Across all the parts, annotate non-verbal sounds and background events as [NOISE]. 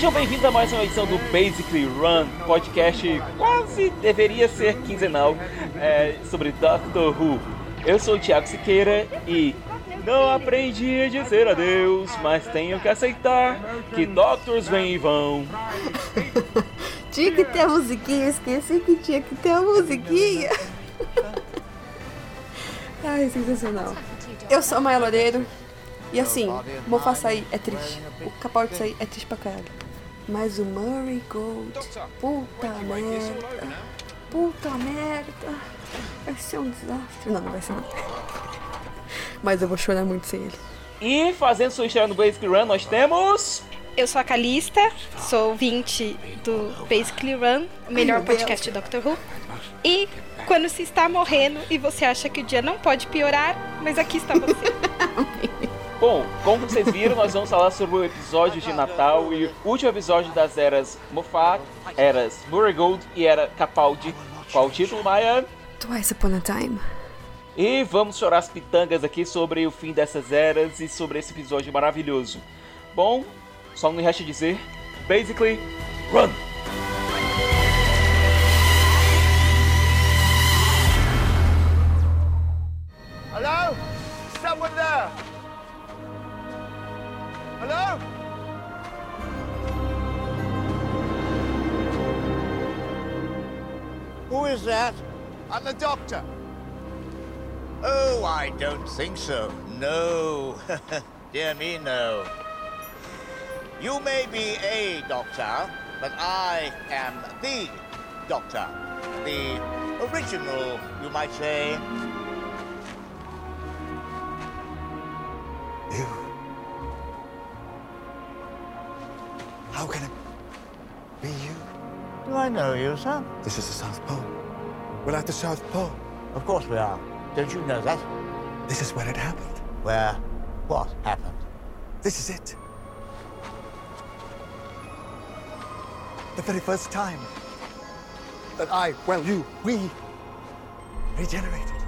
Sejam bem-vindos a mais uma edição do Basically Run, podcast quase deveria ser quinzenal é, sobre Doctor Who. Eu sou o Thiago Siqueira e não aprendi a dizer adeus, mas tenho que aceitar que Doctors vêm e vão. [LAUGHS] tinha que ter a musiquinha, esqueci que tinha que ter a musiquinha. [LAUGHS] Ai, sensacional. Eu sou a Maia Loureiro. E assim, Mofa sair é triste. O Capaldi sair é triste pra caralho. Mas o Murray Gold, puta merda. Puta merda. Vai ser um desastre. Não, não vai ser não. [LAUGHS] Mas eu vou chorar muito sem ele. E fazendo sua estreia no Basic Run, nós temos. Eu sou a Calista, sou 20 do Basically Run, o melhor podcast de Doctor Who. E quando se está morrendo e você acha que o dia não pode piorar, mas aqui está você. [LAUGHS] Bom, como vocês viram, nós vamos falar sobre o episódio de Natal e o último episódio das eras Moffat, eras Murray Gold e era Capaldi. Qual o título, Maia? Twice Upon a Time. E vamos chorar as pitangas aqui sobre o fim dessas eras e sobre esse episódio maravilhoso. Bom, só me resta dizer, basically, run! Hello? Someone there? Hello? Who is that? I'm the doctor. Oh, I don't think so. No. [LAUGHS] Dear me, no. You may be a doctor, but I am the doctor. The original, you might say. You. How can it be you? Do I know you, sir? This is the South Pole. We're at the South Pole. Of course we are. Don't you know that? This is where it happened. Where what happened? This is it. The very first time that I, well, you, we regenerated.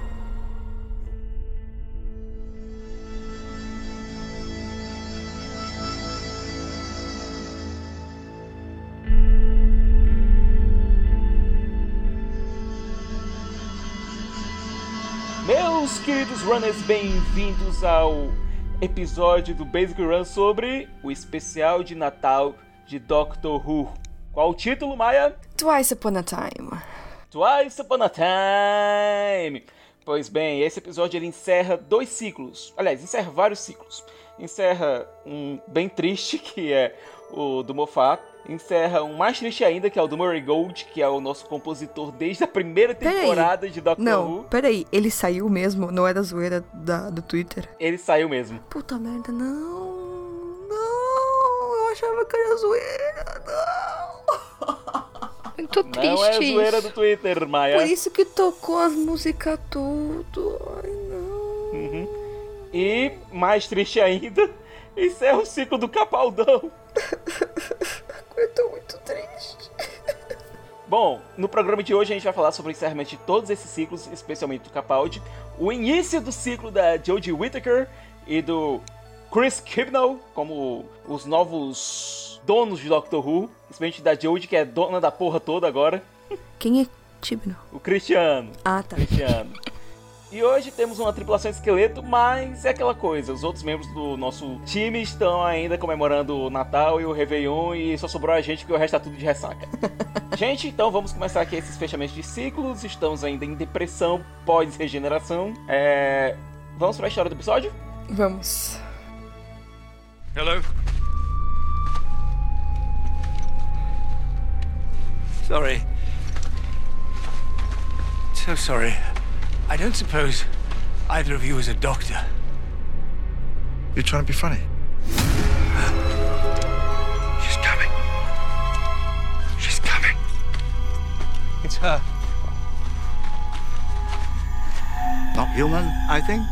Queridos runners, bem-vindos ao episódio do Basic Run sobre o especial de Natal de Doctor Who. Qual o título, Maia? Twice Upon a Time. Twice Upon a Time. Pois bem, esse episódio ele encerra dois ciclos. Aliás, encerra vários ciclos. Encerra um bem triste, [LAUGHS] que é o do Moffat. Encerra um mais triste ainda, que é o do Murray Gold, que é o nosso compositor desde a primeira Peraí. temporada de Doctor Não, Who. peraí, ele saiu mesmo? Não era zoeira da, do Twitter? Ele saiu mesmo. Puta merda, não. Não, eu achava que era zoeira, não. Muito triste Não é zoeira isso. do Twitter, Maia. Por isso que tocou as músicas tudo. Ai, não. Uhum. E, mais triste ainda, [LAUGHS] encerra o ciclo do Capaldão. [LAUGHS] Eu tô muito triste. Bom, no programa de hoje a gente vai falar sobre o encerramento de todos esses ciclos, especialmente do Capaldi, o início do ciclo da Jodie Whittaker e do Chris Kibnall como os novos donos de Doctor Who, especialmente da Jodie, que é dona da porra toda agora, Quem é Tibno? o Cristiano. Ah, tá. Cristiano. E hoje temos uma tripulação esqueleto, mas é aquela coisa, os outros membros do nosso time estão ainda comemorando o Natal e o Réveillon e só sobrou a gente porque o resto tá tudo de ressaca. [LAUGHS] gente, então vamos começar aqui esses fechamentos de ciclos, estamos ainda em depressão pós-regeneração. É... Vamos para a história do episódio? Vamos. Hello? Sorry. So sorry. I don't suppose either of you is a doctor. You're trying to be funny. She's coming. She's coming. It's her. Not human, I think.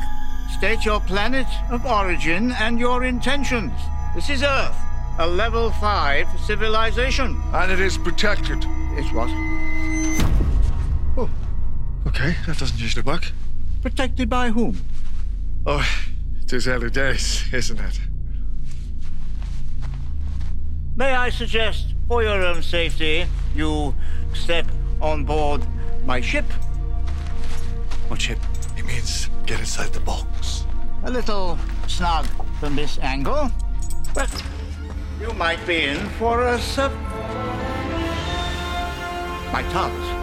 State your planet of origin and your intentions. This is Earth, a level 5 civilization. And it is protected. It's what? Okay. That doesn't usually work. Protected by whom? Oh, it is early days, isn't it? May I suggest, for your own safety, you step on board my ship? What ship? He means get inside the box. A little snug from this angle, but you might be in for a sup. My TARDIS.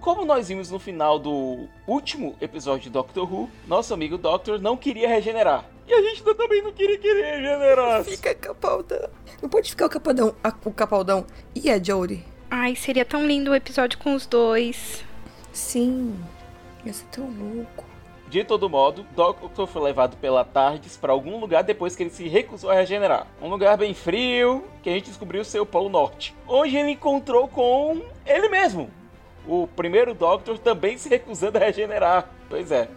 Como nós vimos no final do último episódio de Doctor Who, nosso amigo Doctor não queria regenerar. E a gente também não queria regenerasse. Fica capaldão. Não pode ficar o capaldão, a- o capaldão e a Jodie. Ai, seria tão lindo o episódio com os dois. Sim. Ia ser tão louco. De todo modo, Doctor foi levado pela TARDIS para algum lugar depois que ele se recusou a regenerar. Um lugar bem frio, que a gente descobriu ser o Polo Norte. Onde ele encontrou com ele mesmo. O primeiro Doctor também se recusando a regenerar. Pois é.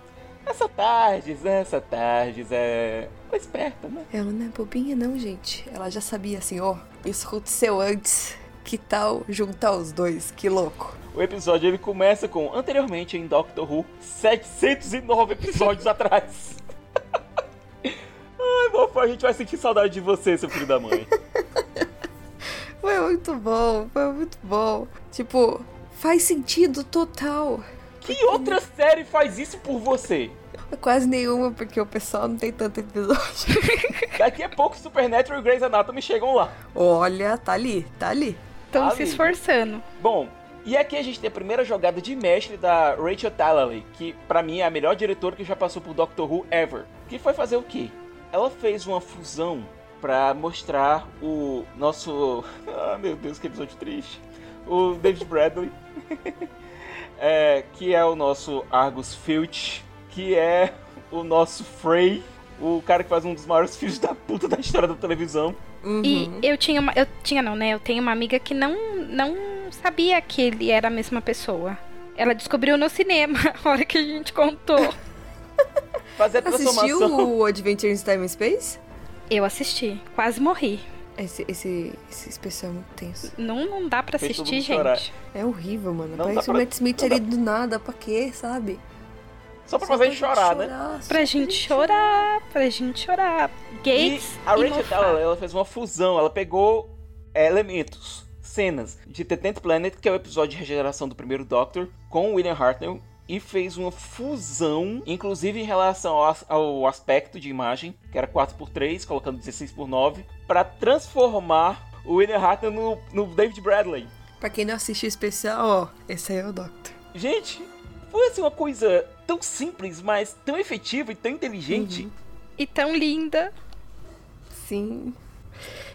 Essa TARDIS, essa TARDIS é... É esperta, né? Ela não é bobinha, não, gente. Ela já sabia assim, ó. isso aconteceu antes. Que tal juntar os dois? Que louco. O episódio ele começa com anteriormente em Doctor Who, 709 episódios [LAUGHS] atrás. [LAUGHS] Ai, Mofa, a gente vai sentir saudade de você, seu filho da mãe. [LAUGHS] Foi muito bom, foi muito bom. Tipo, faz sentido total. Que outra série faz isso por você? Quase nenhuma, porque o pessoal não tem tanto episódio. Daqui a pouco Supernatural e Grey's Anatomy chegam lá. Olha, tá ali, tá ali. Estão Ah, se esforçando. Bom, e aqui a gente tem a primeira jogada de mestre da Rachel Talalay, que pra mim é a melhor diretora que já passou por Doctor Who ever. Que foi fazer o quê? Ela fez uma fusão pra mostrar o nosso... [LAUGHS] Ah, meu Deus, que episódio triste. O David Bradley. [LAUGHS] é, que é o nosso Argus Filch, que é o nosso Frey, o cara que faz um dos maiores filhos da puta da história da televisão. E eu tinha uma. Eu tinha não, né? Eu tenho uma amiga que não, não sabia que ele era a mesma pessoa. Ela descobriu no cinema, [LAUGHS] a hora que a gente contou. [LAUGHS] Fazer a Assistiu o Adventures in Time and Space? Eu assisti, quase morri. Esse, esse, esse especial é muito tenso. Não, não dá pra Fez assistir, chorar. gente. É horrível, mano. Não Parece o pra- Matt Smith não dá- ali do nada, pra quê, sabe? Só pra Só fazer a gente gente chorar, né? só Pra gente chorar, pra gente chorar. E Gates a e Rachel Moffat. Talalay, ela fez uma fusão, ela pegou elementos, cenas de The Tenth Planet, que é o episódio de regeneração do primeiro Doctor, com o William Hartnell, e fez uma fusão, inclusive em relação ao, as- ao aspecto de imagem, que era 4x3, colocando 16x9, para transformar o William Hartnell no, no David Bradley. Pra quem não assistiu o especial, ó, esse aí é o Doctor. Gente, foi assim uma coisa tão simples, mas tão efetiva e tão inteligente. E tão linda. Sim.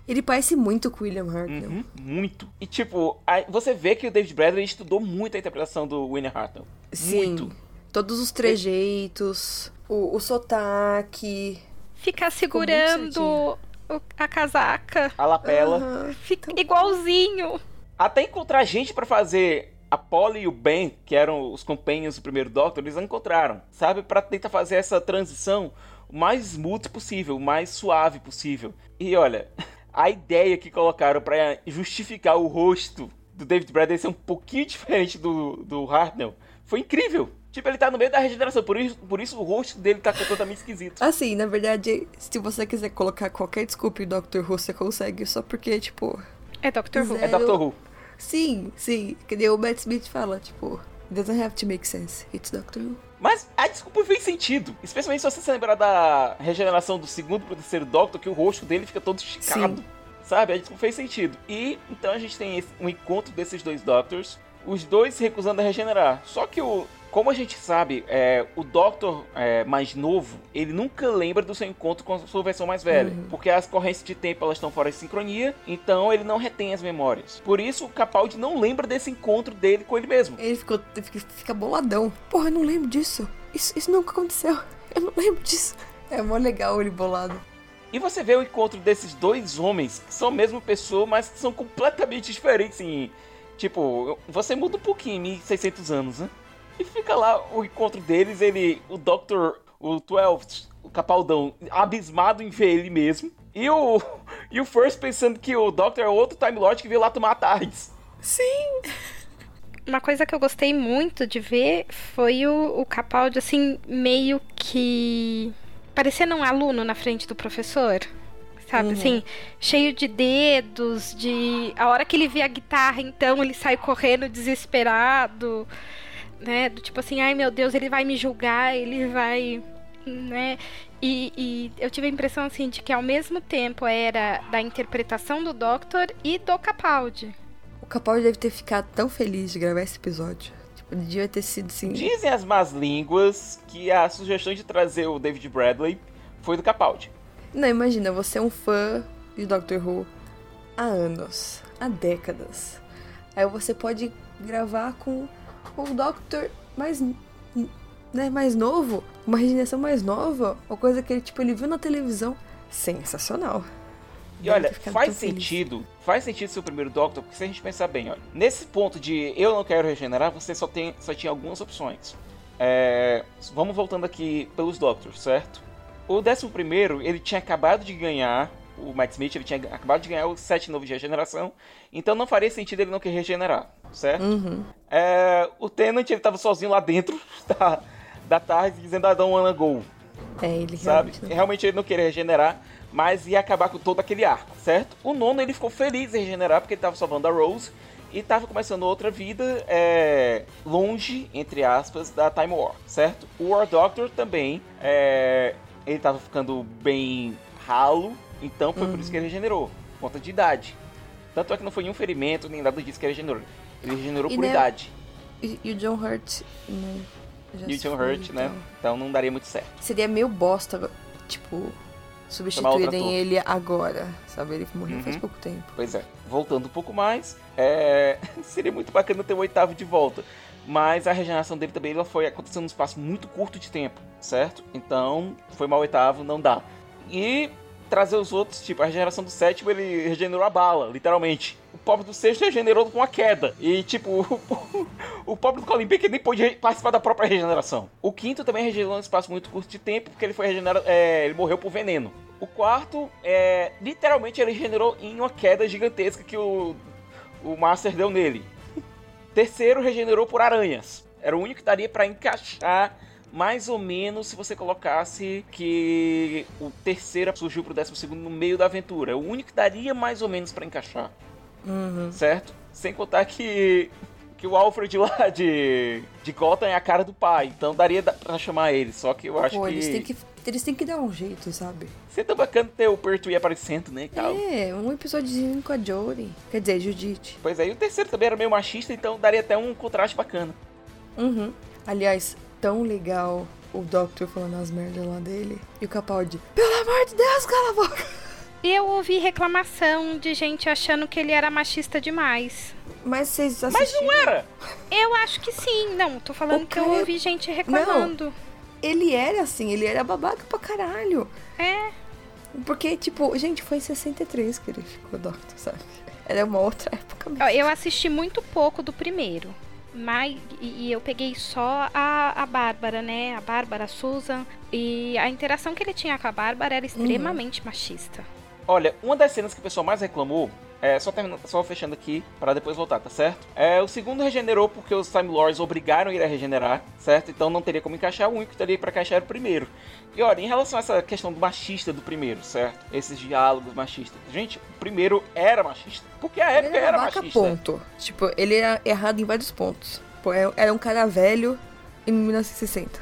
Ele parece muito com o William Hartnell. Uhum, muito. E tipo, você vê que o David Bradley estudou muito a interpretação do William Hartnell. Sim. Muito. Todos os trejeitos, o, o sotaque. Ficar segurando o- a casaca. A lapela. Aham. Fica igualzinho. Até encontrar gente pra fazer a Polly e o Ben, que eram os companions do primeiro Doctor, eles não encontraram, sabe? Pra tentar fazer essa transição o mais smooth possível, o mais suave possível. E olha, a ideia que colocaram pra justificar o rosto do David Bradley ser um pouquinho diferente do, do Hartnell foi incrível. Tipo, ele tá no meio da regeneração, por isso, por isso o rosto dele tá completamente esquisito. Assim, na verdade, se você quiser colocar qualquer desculpa em Doctor Who, você consegue, só porque, tipo. É Doctor Who. Zé. É Doctor Who. Sim, sim. Que nem o Matt Smith fala, tipo, it doesn't have to make sense. It's Doctor Who. Mas a desculpa fez sentido. Especialmente se você se lembrar da regeneração do segundo pro terceiro Doctor, que o rosto dele fica todo esticado. Sim. Sabe? A desculpa fez sentido. E então a gente tem esse- um encontro desses dois Doctors. Os dois se recusando a regenerar. Só que o. Como a gente sabe, é, o Doctor é, mais novo, ele nunca lembra do seu encontro com a sua versão mais velha. Porque as correntes de tempo elas estão fora de sincronia, então ele não retém as memórias. Por isso, o Capaldi não lembra desse encontro dele com ele mesmo. Ele ficou, fica, fica boladão. Porra, eu não lembro disso. Isso, isso nunca aconteceu. Eu não lembro disso. É mó legal ele bolado. E você vê o encontro desses dois homens, que são a mesma pessoa, mas que são completamente diferentes em... Tipo, você muda um pouquinho em 1600 anos, né? E fica lá o encontro deles, ele... O Dr. O 12, o Capaldão, abismado em ver ele mesmo. E o... [LAUGHS] E o First pensando que o Doctor é outro Time Lord que veio lá tomar tardes. Sim. Uma coisa que eu gostei muito de ver foi o, o Capaldi, assim, meio que parecendo um aluno na frente do professor. Sabe, assim, cheio de dedos, de. A hora que ele vê a guitarra, então, ele sai correndo desesperado, né? Do tipo assim, ai meu Deus, ele vai me julgar, ele vai. né? E, e eu tive a impressão, assim, de que ao mesmo tempo era da interpretação do Doctor e do Capaldi. O Capaldi deve ter ficado tão feliz de gravar esse episódio. Tipo, ele devia ter sido assim. Dizem as más línguas que a sugestão de trazer o David Bradley foi do Capaldi. Não, imagina, você é um fã de Doctor Who há anos, há décadas. Aí você pode gravar com o Doctor mais, né, mais novo, uma regeneração mais nova, uma coisa que ele, tipo, ele viu na televisão. Sensacional. E olha, faz tão feliz. sentido, faz sentido ser o primeiro Doctor, porque se a gente pensar bem, olha, nesse ponto de eu não quero regenerar, você só, tem, só tinha algumas opções. É, vamos voltando aqui pelos Doctors, certo? O décimo primeiro, ele tinha acabado de ganhar, o Matt Smith, ele tinha acabado de ganhar o set novo de regeneração, então não faria sentido ele não querer regenerar, certo? Uhum. É, o Tenant, ele tava sozinho lá dentro [LAUGHS] da, da tarde, dizendo, I don't wanna go, É, ele sabe? realmente. não- Realmente ele não queria regenerar, mas ia acabar com todo aquele arco, certo? O nono ele ficou feliz em regenerar porque ele tava salvando a Rose e tava começando outra vida é, longe, entre aspas, da Time War, certo? O War Doctor também, é, ele tava ficando bem ralo, então foi por isso que ele regenerou, por conta de idade. Tanto é que não foi nenhum ferimento, nem nada disso que ele regenerou. Ele regenerou E por né, idade. E, e o John Hurt, né? E o John foi, Hurt, né? então. Então não daria muito certo. Seria meio bosta, tipo, substituírem ele agora, sabe? Ele morreu faz Uhum. pouco tempo. Pois é, voltando um pouco mais, é, [LAUGHS] seria muito bacana ter o oitavo de volta. Mas a regeneração dele também ela foi acontecendo num espaço muito curto de tempo, certo? Então, foi mal oitavo, não dá. E trazer os outros, tipo, a regeneração do sétimo, ele regenerou a bala, literalmente. O pobre do sexto regenerou com a queda. E, tipo, [LAUGHS] o, o pobre do Colin Baker nem pôde participar da própria regeneração. O quinto também regenerou num espaço muito curto de tempo, porque ele foi regenerado, é, ele morreu por veneno. O quarto, é, literalmente, ele regenerou em uma queda gigantesca que o, o Master deu nele. [LAUGHS] Terceiro, regenerou por aranhas. Era o único que daria pra encaixar mais ou menos se você colocasse que o terceiro surgiu pro décimo segundo no meio da aventura. É o único que daria mais ou menos pra encaixar. Certo? Sem contar que que o Alfred lá de, de Gotham é a cara do pai, então daria da- pra chamar ele, só que eu acho Pô, que... eles têm que, eles têm que dar um jeito, sabe? Seria tão bacana ter o Pertwee aparecendo, né, Cal? É, um episódiozinho com a Jodie. Quer dizer, Judite. Pois é, e o terceiro também era meio machista, então daria até um contraste bacana. Uhum. Aliás, tão legal o Doctor falando as merdas lá dele. E o Capaldi, pelo amor de Deus, cala a boca! E eu ouvi reclamação de gente achando que ele era machista demais. Mas vocês Mas assistiram? não era! Eu acho que sim. Não, tô falando O que eu ouvi gente reclamando. Ele era assim, ele era babaca pra caralho. É. Porque, tipo, gente, foi em 63 que ele ficou Doctor, sabe? Era uma outra época mesmo. Eu assisti muito pouco do primeiro. Mas, e, eu peguei só a, a Bárbara, né? A Bárbara, a Susan. E a interação que ele tinha com a Bárbara era extremamente machista. Olha, uma das cenas que o pessoal mais reclamou, é, só, terminando, só fechando aqui, para depois voltar, tá certo? É, o segundo regenerou porque os Time Lords obrigaram ele a regenerar, certo? Então não teria como encaixar, o único que teria pra encaixar era o primeiro. E olha, em relação a essa questão do machista do primeiro, certo? Esses diálogos machistas. Gente, o primeiro era machista. Porque a Ele época era, babaca, machista. ponto. Tipo, ele era errado em vários pontos. Pô, era era um cara velho em 1960.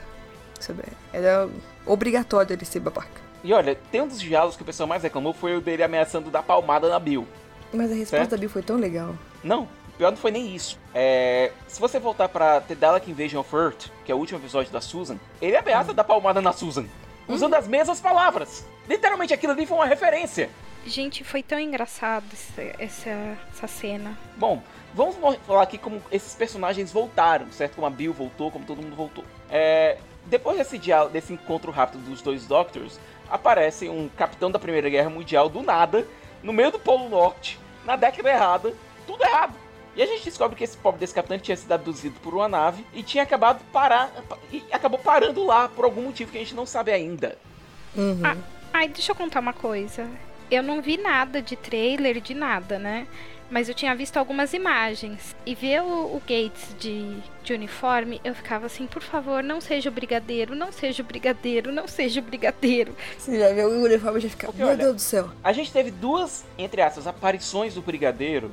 Sabe? Era obrigatório ele ser babaca. E olha, tem um dos diálogos que o pessoal mais reclamou foi o dele ameaçando dar palmada na Bill. Mas a resposta Certo. da Bill foi tão legal. Não, pior não foi nem isso. É, se você voltar pra The Dalek Invasion of Earth, que é o último episódio da Susan, ele ameaça dar palmada na Susan. Usando as mesmas palavras. Literalmente aquilo ali foi uma referência. Gente, foi tão engraçado essa, essa, essa cena. Bom, vamos mo- falar aqui como esses personagens voltaram, certo? Como a Bill voltou, como todo mundo voltou. É, depois desse, diálogo, desse encontro rápido dos dois Doctors, aparece um capitão da Primeira Guerra Mundial do nada, no meio do Polo Norte, na década errada, tudo errado. E a gente descobre que esse pobre desse capitão tinha sido abduzido por uma nave e tinha acabado parar e acabou parando lá por algum motivo que a gente não sabe ainda. Uhum. Ah, ai, deixa eu contar uma coisa. eu não vi nada de trailer, de nada, né? Mas eu tinha visto algumas imagens. E ver o, o Gates de, de uniforme, eu ficava assim, por favor, não seja o brigadeiro, não seja o brigadeiro, não seja o brigadeiro. Você já viu o uniforme e já fica, Porque, meu olha, Deus do céu. A gente teve duas, entre aspas, aparições do Brigadeiro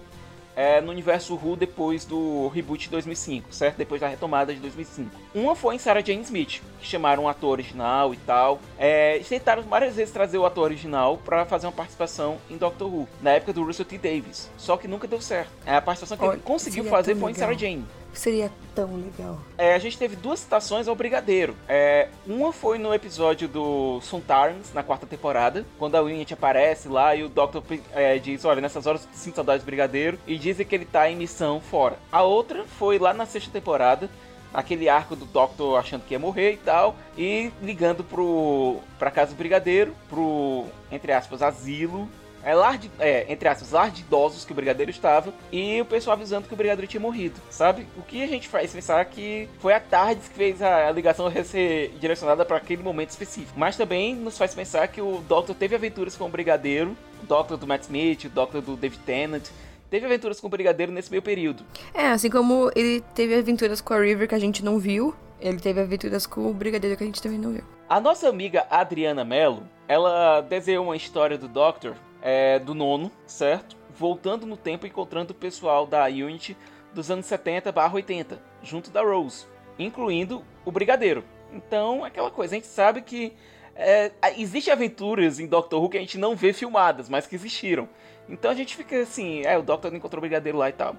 é, no universo Who depois do reboot de 2005, certo? Depois da retomada de 2005. Uma foi em Sarah Jane Smith, que chamaram o ator original e tal. É, eles tentaram várias vezes trazer o ator original pra fazer uma participação em Doctor Who, na época do Russell T. Davis. Só que nunca deu certo. É, a participação que Olha, ele conseguiu seria fazer foi em legal. Sarah Jane. Seria tão legal. É, a gente teve duas citações ao Brigadeiro. É, uma foi no episódio do Suntarns, na quarta temporada, quando a Winnet aparece lá e o Doctor é, diz: Olha, nessas horas sinto saudades do Brigadeiro, e dizem que ele tá em missão fora. A outra foi lá na sexta temporada, aquele arco do Doctor achando que ia morrer e tal, e ligando pro, pra casa do Brigadeiro, pro, entre aspas, asilo. É, lar de, é, entre aspas, lar de idosos que o Brigadeiro estava, e o pessoal avisando que o Brigadeiro tinha morrido, sabe? O que a gente faz pensar que foi a Tardes que fez a, a ligação ser direcionada para aquele momento específico. Mas também nos faz pensar que o Doctor teve aventuras com o Brigadeiro, o Doctor do Matt Smith, o Doctor do David Tennant, teve aventuras com o Brigadeiro nesse meio período. É, assim como ele teve aventuras com a River que a gente não viu, ele teve aventuras com o Brigadeiro que a gente também não viu. A nossa amiga Adriana Mello, ela desenhou uma história do Doctor, é, do nono, certo? Voltando no tempo e encontrando o pessoal da Unity dos anos 70 barra 80, junto da Rose, incluindo o Brigadeiro. Então, é aquela coisa, a gente sabe que é, existe aventuras em Doctor Who que a gente não vê filmadas, mas que existiram. Então a gente fica assim, é, o Doctor encontrou o Brigadeiro lá e tal.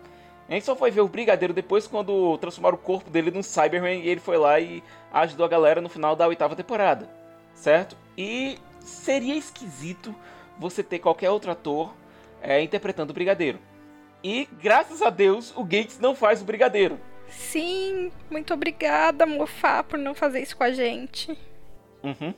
A gente só foi ver o Brigadeiro depois quando transformaram o corpo dele num Cyberman e ele foi lá e ajudou a galera no final da oitava temporada, certo? E seria esquisito você ter qualquer outro ator é, interpretando o Brigadeiro. E graças a Deus o Gates não faz o Brigadeiro. Sim, muito obrigada, Mofá, por não fazer isso com a gente. Uhum.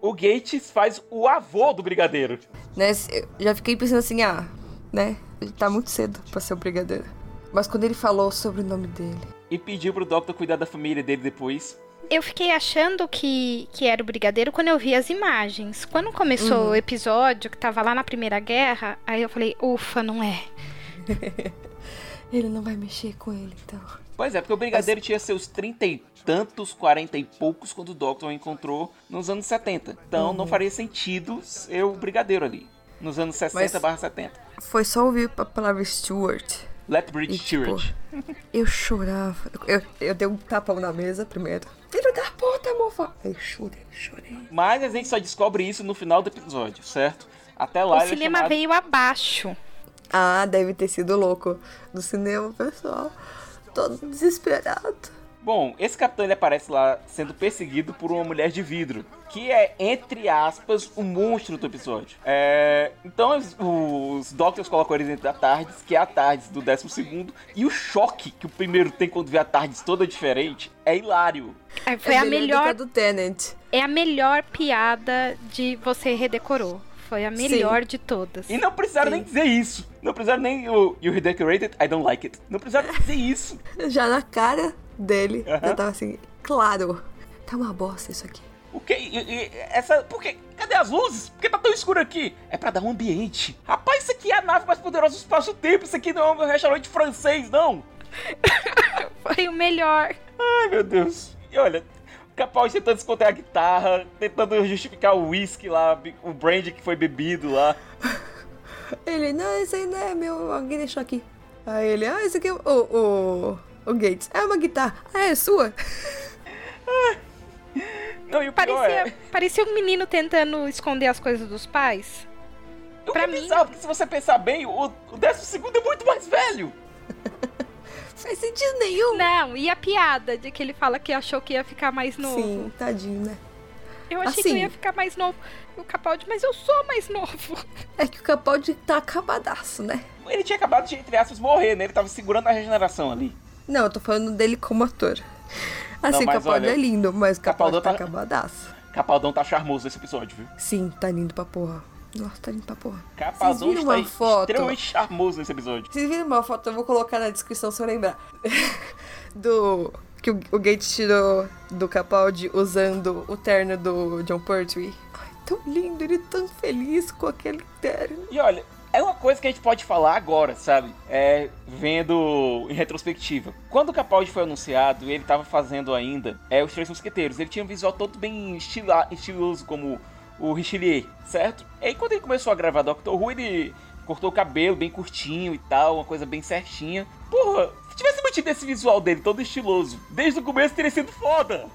O Gates faz o avô do Brigadeiro. Né, eu já fiquei pensando assim, ah, né, tá muito cedo pra ser o Brigadeiro. Mas quando ele falou sobre o nome dele, E pediu pro Doctor cuidar da família dele depois. Eu fiquei achando que, que era o brigadeiro quando eu vi as imagens. Quando começou o episódio, que tava lá na Primeira Guerra, aí eu falei, ufa, não é. [LAUGHS] ele não vai mexer com ele, então. Pois é, porque o Brigadeiro tinha seus trinta e tantos, quarenta e poucos, quando o Doctor o encontrou nos anos 70. Então não faria sentido ser o Brigadeiro ali. Nos anos 60 barra 70. Foi só ouvir a palavra Stuart. Lethbridge tipo, Stewart. Eu chorava. Eu, eu dei um tapão na mesa primeiro. Filho da puta, mofa! Eu chorei, chorei. Mas a gente só descobre isso no final do episódio, certo? Até lá o é cinema chamado- veio abaixo. Ah, deve ter sido louco. No cinema, pessoal. Todo desesperado. Bom, esse capitão ele aparece lá sendo perseguido por uma mulher de vidro, que é, entre aspas, o monstro do episódio. É, então os, os Doctors colocam eles dentro da Tardes, que é a Tardes do 12 e o choque que o primeiro tem quando vê a Tardes toda diferente é hilário. Aí Foi é a melhor do do Tenant. é a melhor piada de você redecorou. Foi a melhor de todas. E não precisaram Sim. nem dizer isso. Não precisaram nem o You redecorated, I don't like it. Não precisaram dizer isso. [LAUGHS] Já na cara dele, Aham. já tava assim, claro. Tá uma bosta isso aqui. O que? E- e- essa. Por quê? Cadê as luzes? Por que tá tão escuro aqui? É pra dar um ambiente. Rapaz, isso aqui é a nave mais poderosa do espaço-tempo. Isso aqui não é um restaurante francês, não. [LAUGHS] Foi o melhor. Ai, meu Deus. E olha, o Capaldi tentando esconder a guitarra, tentando justificar o whisky lá, o brandy que foi bebido lá. Ele, não, isso aí não é meu, alguém deixou aqui. Aí ele, ah, isso aqui é o, o, o Gates. É uma guitarra. Ah, é sua? Não, e o pior Parecia, é... parecia um menino tentando esconder as coisas dos pais. Eu pra mim- pensar, porque se você pensar bem, o, o décimo segundo é muito mais velho. [LAUGHS] Faz sentido nenhum. Não, e a piada de que ele fala que achou que ia ficar mais novo. Sim, tadinho, né? Eu achei que eu Assim. ia ficar mais novo. O Capaldi, mas eu sou mais novo. [LAUGHS] É que o Capaldi tá acabadaço, né? Ele tinha acabado de, entre aspas, morrer, né? Ele tava segurando a regeneração ali. Não, eu tô falando dele como ator. Assim, o mas Capaldi olha, é lindo, mas o Capaldi Capaldi tá tá- acabadaço. Capaldão tá charmoso nesse episódio, viu? Sim, tá lindo pra porra. Nossa, tá lindo pra porra. Capaldão viram está uma foto? extremamente charmoso nesse episódio. Vocês viram uma foto? Eu vou colocar na descrição se eu lembrar. [LAUGHS] do. Que o, o Gates tirou do Capaldi usando o terno do John Pertwee. Ai, tão lindo, ele tão feliz com aquele terno. E olha, é uma coisa que a gente pode falar agora, sabe? É, vendo em retrospectiva. Quando o Capaldi foi anunciado, ele tava fazendo ainda é, os Três Mosqueteiros. Ele tinha um visual todo bem estila, estiloso, como o Richelieu, certo? E aí quando ele começou a gravar Doctor Who, ele cortou o cabelo bem curtinho e tal, uma coisa bem certinha. Porra, se tivesse mantido esse visual dele todo estiloso, desde o começo teria sido foda.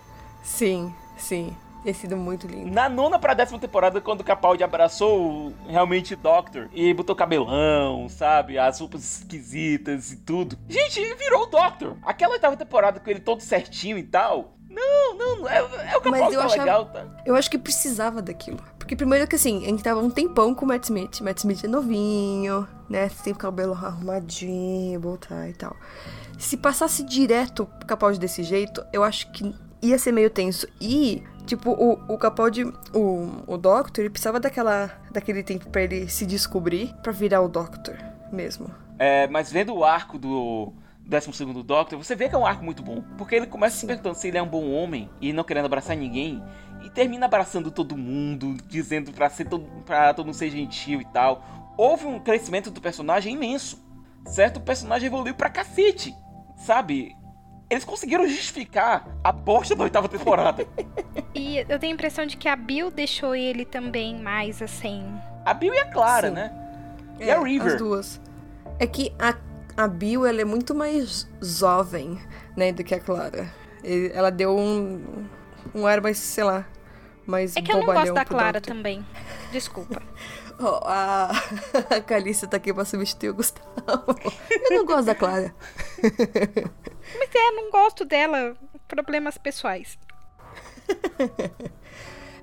Sim, sim. Tem sido muito lindo. Na nona pra décima temporada, quando o Capaldi abraçou realmente o Doctor e botou cabelão, sabe? As roupas esquisitas e tudo. Gente, ele virou o Doctor. Aquela oitava temporada com ele todo certinho e tal. Não, não, é, é o Capaldi Mas eu tá achava- legal, tá? Eu acho que precisava daquilo. Porque primeiro que assim, a gente tava um tempão com o Matt Smith. Matt Smith é novinho, né? Tem o cabelo arrumadinho, botar e tal. Se passasse direto o Capaldi desse jeito, eu acho que ia ser meio tenso. E, tipo, o, o Capaldi, o, o Doctor, ele precisava daquela, daquele tempo pra ele se descobrir, pra virar o Doctor mesmo. É, mas vendo o arco do 12 Doctor, você vê que é um arco muito bom. Porque ele começa se perguntando se ele é um bom homem e não querendo abraçar ninguém. E termina abraçando todo mundo, dizendo pra, ser todo, pra todo mundo ser gentil e tal. Houve um crescimento do personagem imenso. Certo? O personagem evoluiu pra cacete. Sabe? Eles conseguiram justificar a bosta da oitava temporada. E eu tenho a impressão de que a Bill deixou ele também mais assim. A Bill e a Clara, Sim. né? E a River? As duas. É que a, a Bill, ela é muito mais jovem, né, do que a Clara. E Ela deu um, um ar mais, sei lá, mais É que eu não gosto da Clara Doctor. também. Desculpa. [LAUGHS] Ó, a, [LAUGHS] a Calista tá aqui pra substituir o Gustavo. Eu não gosto da Clara. Mas é, não gosto dela. Problemas pessoais.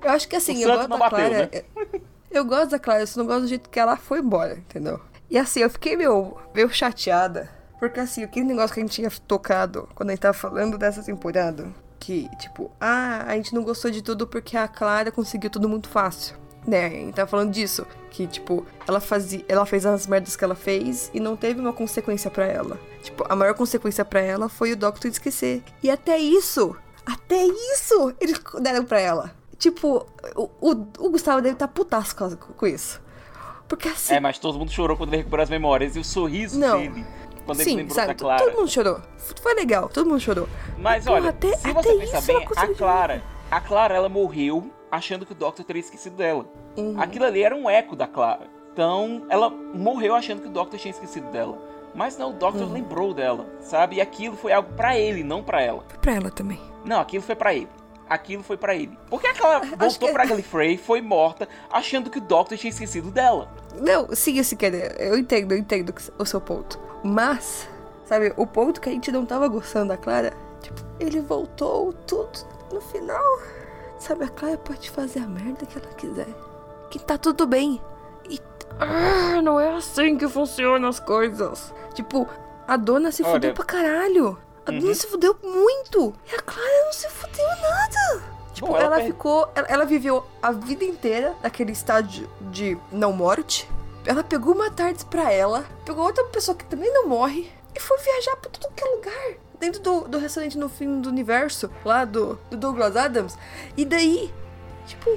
Eu acho que assim, O eu gosto da bateu, Clara. né? Eu gosto da Clara, eu só não gosto do jeito que ela foi embora, entendeu? E assim, eu fiquei meio, meio chateada. Porque assim, aquele negócio que a gente tinha tocado quando a gente tava falando dessa temporada. Que, tipo, ah, a gente não gostou de tudo porque a Clara conseguiu tudo muito fácil. Né, tava falando disso. Que, tipo, ela fazia. Ela fez as merdas que ela fez e não teve uma consequência pra ela. Tipo, a maior consequência pra ela foi o Doctor esquecer. E até isso, até isso, eles deram pra ela. Tipo, o, o, o Gustavo deve estar tá putasco com- com isso. Porque assim. É, mas todo mundo chorou quando ele recuperou as memórias. E o sorriso Não. dele, quando ele Sim, lembrou sabe? da Clara. Todo mundo chorou. Foi legal, todo mundo chorou. Mas Porra, olha, até- se até você pensar isso bem, a. Clara, a Clara, ela morreu achando que o Doctor teria esquecido dela. Uhum. Aquilo ali era um eco da Clara. Então, ela morreu achando que o Doctor tinha esquecido dela. Mas não, o Doctor Uhum. lembrou dela, sabe? E aquilo foi algo pra ele, não pra ela. Foi pra ela também. Não, aquilo foi pra ele. Aquilo foi pra ele. Porque a Clara [LAUGHS] Acho voltou que- pra Gallifrey, foi morta, achando que o Doctor tinha esquecido dela. Não, sim, se quer. Eu entendo, eu entendo o seu ponto. Mas, sabe, o ponto que a gente não tava gostando da Clara, tipo, ele voltou tudo no final. Sabe, a Clara pode fazer a merda que ela quiser. Que tá tudo bem. E. Ah, não é assim que funcionam as coisas. Tipo, a dona se Olha- fudeu pra caralho. A Uhum. dona se fudeu muito. E a Clara não se fudeu nada. Tipo, Bom, ela, per- ficou. Ela, ela viveu a vida inteira naquele estágio de não morte. Ela pegou uma tarde pra ela, pegou outra pessoa que também não morre e foi viajar pra tudo que é lugar. Dentro do, do restaurante no fim do universo, lá do, do Douglas Adams. E daí, tipo,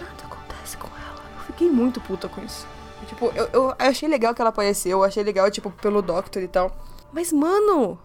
nada acontece com ela. Eu fiquei muito puta com isso. Tipo, eu, eu achei legal que ela apareceu, eu achei legal, tipo, pelo Doctor e tal. Mas, mano.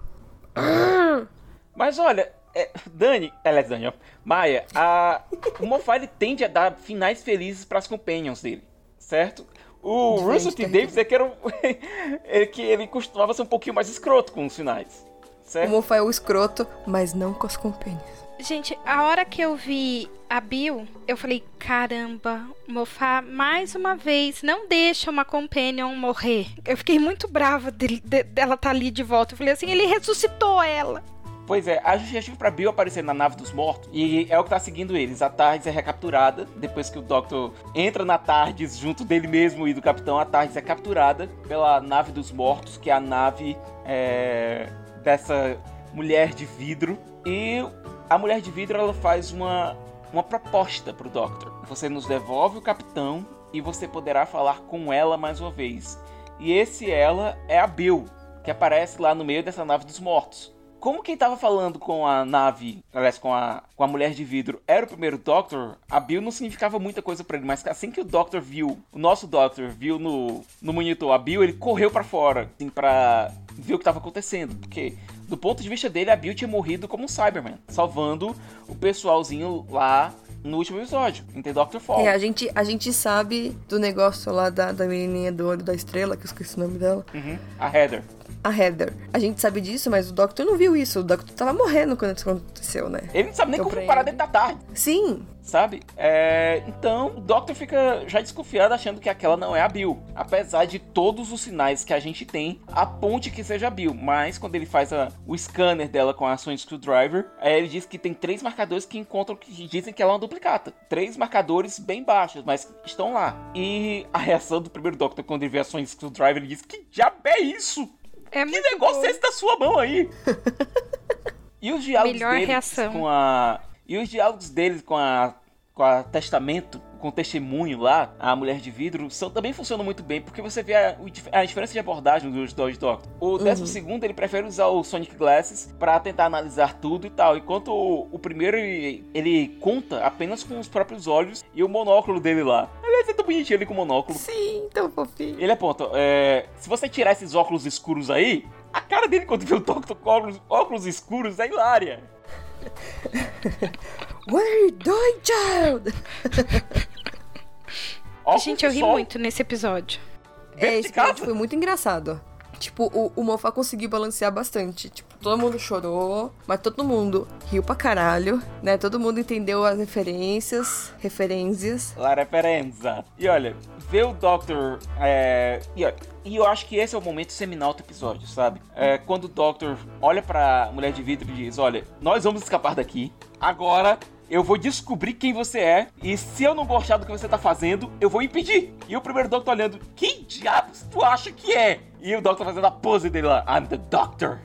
[COUGHS] Mas olha, é, Dani, aliás, Dani, ó, Maia, a, o Moffat ele tende a dar finais felizes para as companions dele, certo? O Russell T. da Davis é que, era um, [LAUGHS] é que ele costumava ser um pouquinho mais escroto com os finais, O certo? Moffat é o escroto, mas não com as companhias. Gente, a hora que eu vi a Bill, eu falei, caramba, Mofá, mais uma vez, não deixa uma companion morrer. Eu fiquei muito brava dele- de- dela estar ali de volta. Eu falei assim, ele ressuscitou ela. Pois é, a justificativa pra Bill aparecer na nave dos mortos e é o que tá seguindo eles. A Tardes é recapturada depois que o Doctor entra na Tardes junto dele mesmo e do Capitão. A Tardes é capturada pela nave dos mortos, que é a nave é, dessa mulher de vidro. E a mulher de vidro ela faz uma, uma proposta pro Doctor. Você nos devolve o Capitão e você poderá falar com ela mais uma vez. E esse ela é a Bill, que aparece lá no meio dessa nave dos mortos como quem tava falando com a nave, aliás, com a, com a mulher de vidro, era o primeiro Doctor, a Bill não significava muita coisa para ele, mas assim que o Doctor viu, o nosso Doctor viu no, no monitor a Bill, ele correu para fora, assim, pra ver o que tava acontecendo, porque do ponto de vista dele, a Bill tinha morrido como um Cyberman, salvando o pessoalzinho lá no último episódio, em The Doctor Fall. É, a gente, a gente sabe do negócio lá da, da menininha do olho da estrela, que eu esqueci o nome dela. Uhum. A Heather. A Heather. A gente sabe disso, mas o Doctor não viu isso. O Doctor tava morrendo quando isso aconteceu, né? Ele não sabe nem Então, como parar dentro da tarde. Sim. Sabe? É, então, o Doctor fica já desconfiado achando que aquela não é a Bill. Apesar de todos os sinais que a gente tem, aponte que seja a Bill. Mas quando ele faz a- o scanner dela com a Sonic Screwdriver, é, ele diz que tem três marcadores que encontram que dizem que ela é uma duplicata. Três marcadores bem baixos, mas estão lá. E a reação do primeiro Doctor quando ele vê a Sonic Screwdriver, ele diz: Que diabo é isso? É Que negócio bom. é esse da sua mão aí? e os diálogos Melhor deles reação. com a e os diálogos deles com a com a testamento, com o testemunho lá, a mulher de vidro, são, também funcionam muito bem, porque você vê a, a diferença de abordagem dos dois Doctor. O décimo segundo, ele prefere usar o Sonic Glasses para tentar analisar tudo e tal, enquanto o, o primeiro, ele, ele conta apenas com os próprios olhos e o monóculo dele lá. Aliás, é tão bonitinho ele com o monóculo. Sim, tão fofinho. Ele aponta, é, se você tirar esses óculos escuros aí, a cara dele quando vê o Doctor com óculos, óculos escuros é hilária. [LAUGHS] We're doing child! [LAUGHS] Óculos Gente, eu ri sol. muito nesse episódio. Dentro É, esse episódio foi muito engraçado. Tipo, o, o Mofá conseguiu balancear bastante. Tipo, todo mundo chorou, mas todo mundo riu pra caralho, né? Todo mundo entendeu as referências, referências. La referenza. E olha, ver o Doctor. É, e, olha, e eu acho que esse é o momento seminal do episódio, sabe? É, quando o Doctor olha pra mulher de vidro e diz: Olha, nós vamos escapar daqui. Agora eu vou descobrir quem você é. E se eu não gostar do que você tá fazendo, eu vou impedir. E o primeiro Doctor olhando: Quem diabos tu acha que é? E o Doctor fazendo a pose dele lá: I'm the Doctor.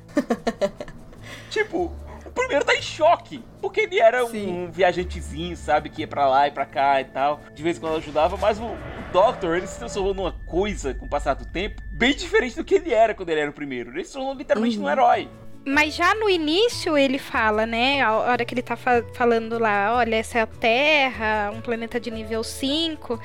[LAUGHS] tipo. O primeiro tá em choque, porque ele era Sim. um viajantezinho, sabe, que ia pra lá e pra cá e tal. De vez em quando ajudava, mas o, o Doctor, ele se transformou numa coisa com o passar do tempo, bem diferente do que ele era quando ele era o primeiro. Ele se tornou literalmente um herói. Mas já no início ele fala, né? A hora que ele tá fa- falando lá, olha, essa é a Terra, um planeta de nível 5.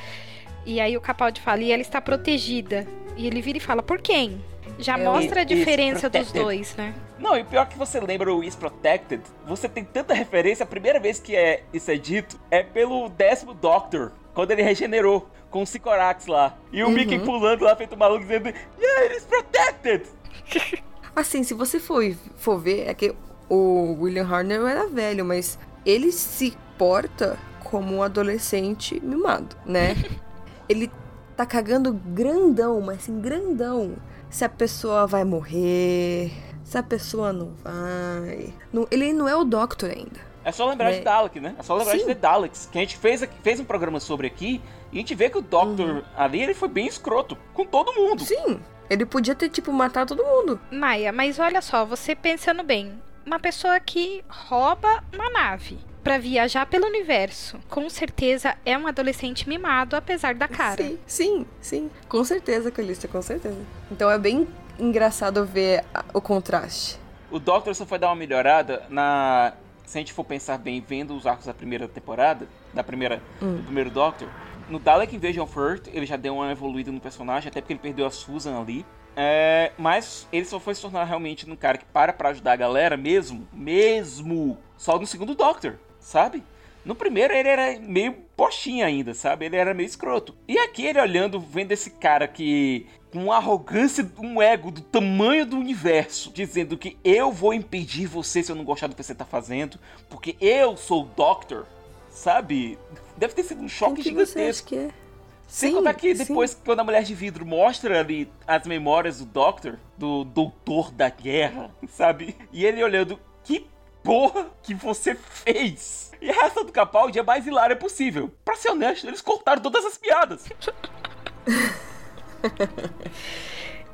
E aí o Capaldi fala, e ela está protegida. E ele vira e fala, por quem? Já É, mostra a diferença dos dois, né? Não, e pior que você lembra o Is Protected, você tem tanta referência, a primeira vez que é, isso é dito é pelo décimo Doctor, quando ele regenerou com o Sycorax lá. E o Mickey pulando lá, feito maluco, dizendo, Yeah, it is protected! [LAUGHS] Assim, se você for, for ver, é que o William Hartnell era velho, mas ele se porta como um adolescente mimado, né? [LAUGHS] ele tá cagando grandão, mas assim, grandão. Se a pessoa vai morrer, se a pessoa não vai. Não- ele não é o Doctor ainda. É só lembrar Né? de Dalek, né? É só lembrar de Sim. The Daleks, que a gente fez, fez um programa sobre aqui, e a gente vê que o Doctor ali, ele foi bem escroto, com todo mundo. Sim, ele podia ter, tipo, matado todo mundo. Maia, mas olha só, você pensando bem, uma pessoa que rouba uma nave pra viajar pelo universo, com certeza é um adolescente mimado, apesar da cara. Sim, sim, sim. Com certeza, Calista, com certeza. Então é bem engraçado ver o contraste. O Doctor só foi dar uma melhorada na. Se a gente for pensar bem, vendo os arcos da primeira temporada, da primeira, do primeiro Doctor, no Dalek Invasion of Earth, ele já deu uma evoluída no personagem, até porque ele perdeu a Susan ali. É, mas ele só foi se tornar realmente um cara que para pra ajudar a galera mesmo, mesmo, só no segundo Doctor, sabe? No primeiro ele era meio postinha ainda, sabe? Ele era meio escroto. E aqui ele olhando, vendo esse cara que com arrogância, um ego do tamanho do universo, dizendo que eu vou impedir você se eu não gostar do que você tá fazendo, porque eu sou o Doctor, sabe? Deve ter sido um choque que você acha gigantesco. que é? Sem Sim, contar que sim. depois, quando a mulher de vidro mostra ali as memórias do Doctor, do doutor da guerra, [LAUGHS] sabe? E ele olhando, que porra que você fez? E a reação do Capaldi é a mais hilária possível. Pra ser honesto, eles cortaram todas as piadas. [LAUGHS]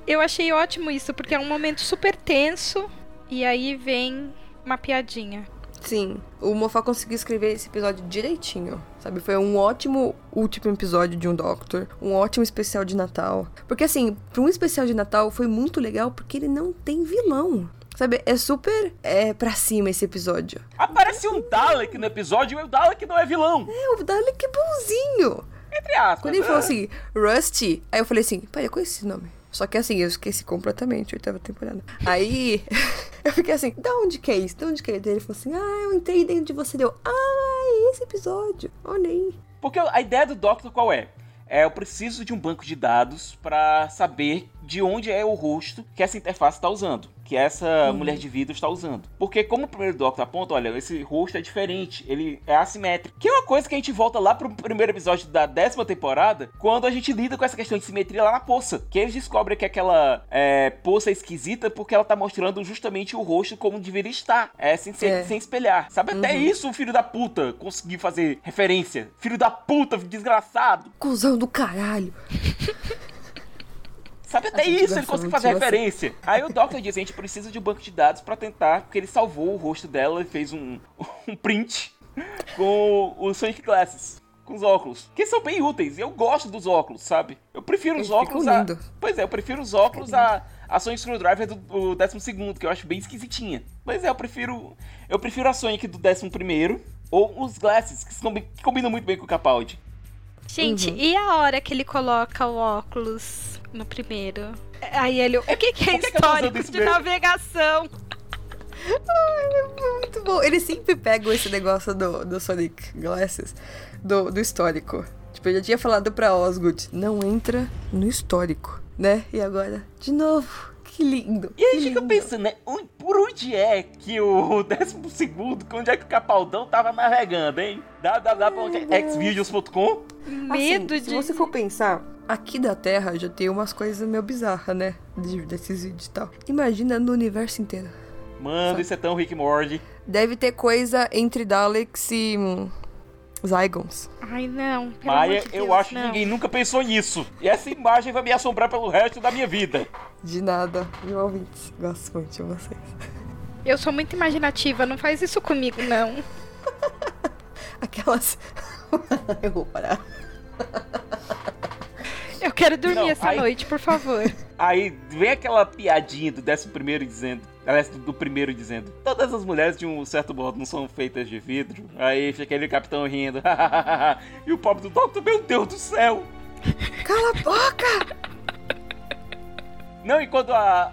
Eu achei ótimo isso, porque é um momento super tenso e aí vem uma piadinha. Sim, o Moffat conseguiu escrever esse episódio direitinho, sabe? Foi um ótimo último episódio de um Doctor, um ótimo especial de Natal. Porque assim, pra um especial de Natal foi muito legal porque ele não tem vilão. Sabe, é super é, pra cima esse episódio. Aparece um Dalek no episódio e o Dalek não é vilão. É, o Dalek é bonzinho. Entre aspas. Quando ele falou né? assim, Rusty, aí eu falei assim, pai, eu conheci esse nome. Só que assim, eu esqueci completamente, oitava temporada. Aí, [LAUGHS] eu fiquei assim, da onde que é isso? Da onde que é? Daí ele falou assim, ah, eu entrei dentro de você. Deu, ah, é esse episódio. Olha aí. Porque a ideia do Doctor qual é? É, eu preciso de um banco de dados pra saber de onde é o rosto que essa interface está usando, que essa mulher de vidro está usando. Porque como o primeiro Doctor aponta, olha, esse rosto é diferente, ele é assimétrico. Que é uma coisa que a gente volta lá pro primeiro episódio da décima temporada, quando a gente lida com essa questão de simetria lá na poça. Que eles descobrem que aquela é, poça é esquisita porque ela tá mostrando justamente o rosto como deveria estar, é, sem, ser- É. sem espelhar. Sabe, até isso o filho da puta conseguiu fazer referência. Filho da puta, desgraçado. Cusão do caralho. [LAUGHS] Sabe até isso, ele conseguiu fazer de você. referência. Aí o Doctor diz: a gente precisa de um banco de dados pra tentar, porque ele salvou o rosto dela e fez um, [LAUGHS] um print com o Sonic Glasses. Com os óculos. Que são bem úteis. E eu gosto dos óculos, sabe? Eu prefiro os Eles óculos ficam a. lindo. Pois é, eu prefiro os óculos a, a Sonic Screwdriver do, do 12, que eu acho bem esquisitinha. Pois é, eu prefiro. Eu prefiro a Sonic do 11 ou os Glasses, que combinam muito bem com o Capaldi. Gente, Uhum. e a hora que ele coloca o óculos no primeiro? Aí ele, o que, que é que que histórico isso de mesmo? navegação? [LAUGHS] Ai, é muito bom. Eles sempre pegam esse negócio do, do Sonic Glasses, do, do histórico. Tipo, eu já tinha falado pra Osgood, não entra no histórico, né? E agora, de novo. Que lindo. E aí que fica lindo. pensando, né? Por onde é que o [LAUGHS] 12 segundo, onde é que o Capaldão tava navegando, hein? www.xvideos.com Medo Assim, de. Se você for pensar, aqui da Terra já tem umas coisas meio bizarras, né? De- desses vídeos e tal. Imagina no universo inteiro. Mano, isso é tão Rick Morty. Deve ter coisa entre Daleks e hum, Zygons. Ai, não. Pelo Maia, amor de eu Deus, acho não. que ninguém nunca pensou nisso. E essa imagem vai me assombrar pelo resto da minha vida. De nada, meu ouvintes. Gosto muito de vocês. Eu sou muito imaginativa, não faz isso comigo, não. [LAUGHS] Aquelas. [LAUGHS] eu vou parar. Eu quero dormir Não, essa aí- noite, por favor. [LAUGHS] Aí vem aquela piadinha do 11 primeiro dizendo. Aliás, do, do primeiro dizendo. Todas as mulheres de um certo modo não são feitas de vidro. Aí fica aquele capitão rindo. [LAUGHS] e o pobre do Doctor, meu Deus do céu! Cala a boca! Não, e quando a,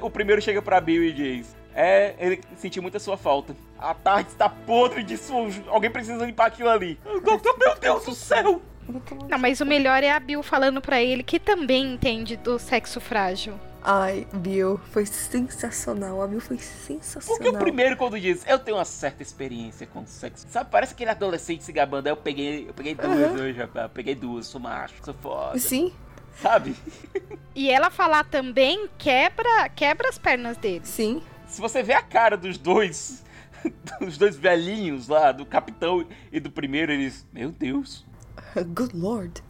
o, o primeiro chega pra Bill e diz: É, ele sentiu muito a sua falta. A tarde está podre de sujo. Alguém precisa limpar aquilo ali. O Doctor, meu Deus do céu! Não, mas o melhor é a Bill falando pra ele que também entende do sexo frágil. Ai, Bill, foi sensacional. A Bill foi sensacional. Porque o primeiro, quando diz, eu tenho uma certa experiência com sexo. Sabe, parece aquele adolescente se gabando. Aí eu peguei, eu peguei duas hoje, rapaz. Eu peguei duas, sou macho, sou foda. Sim, Sabe? E ela falar também quebra, quebra as pernas dele. sim. Se você vê a cara dos dois, [LAUGHS] dos dois velhinhos lá, do capitão e do primeiro, eles. Meu Deus. Good Lord.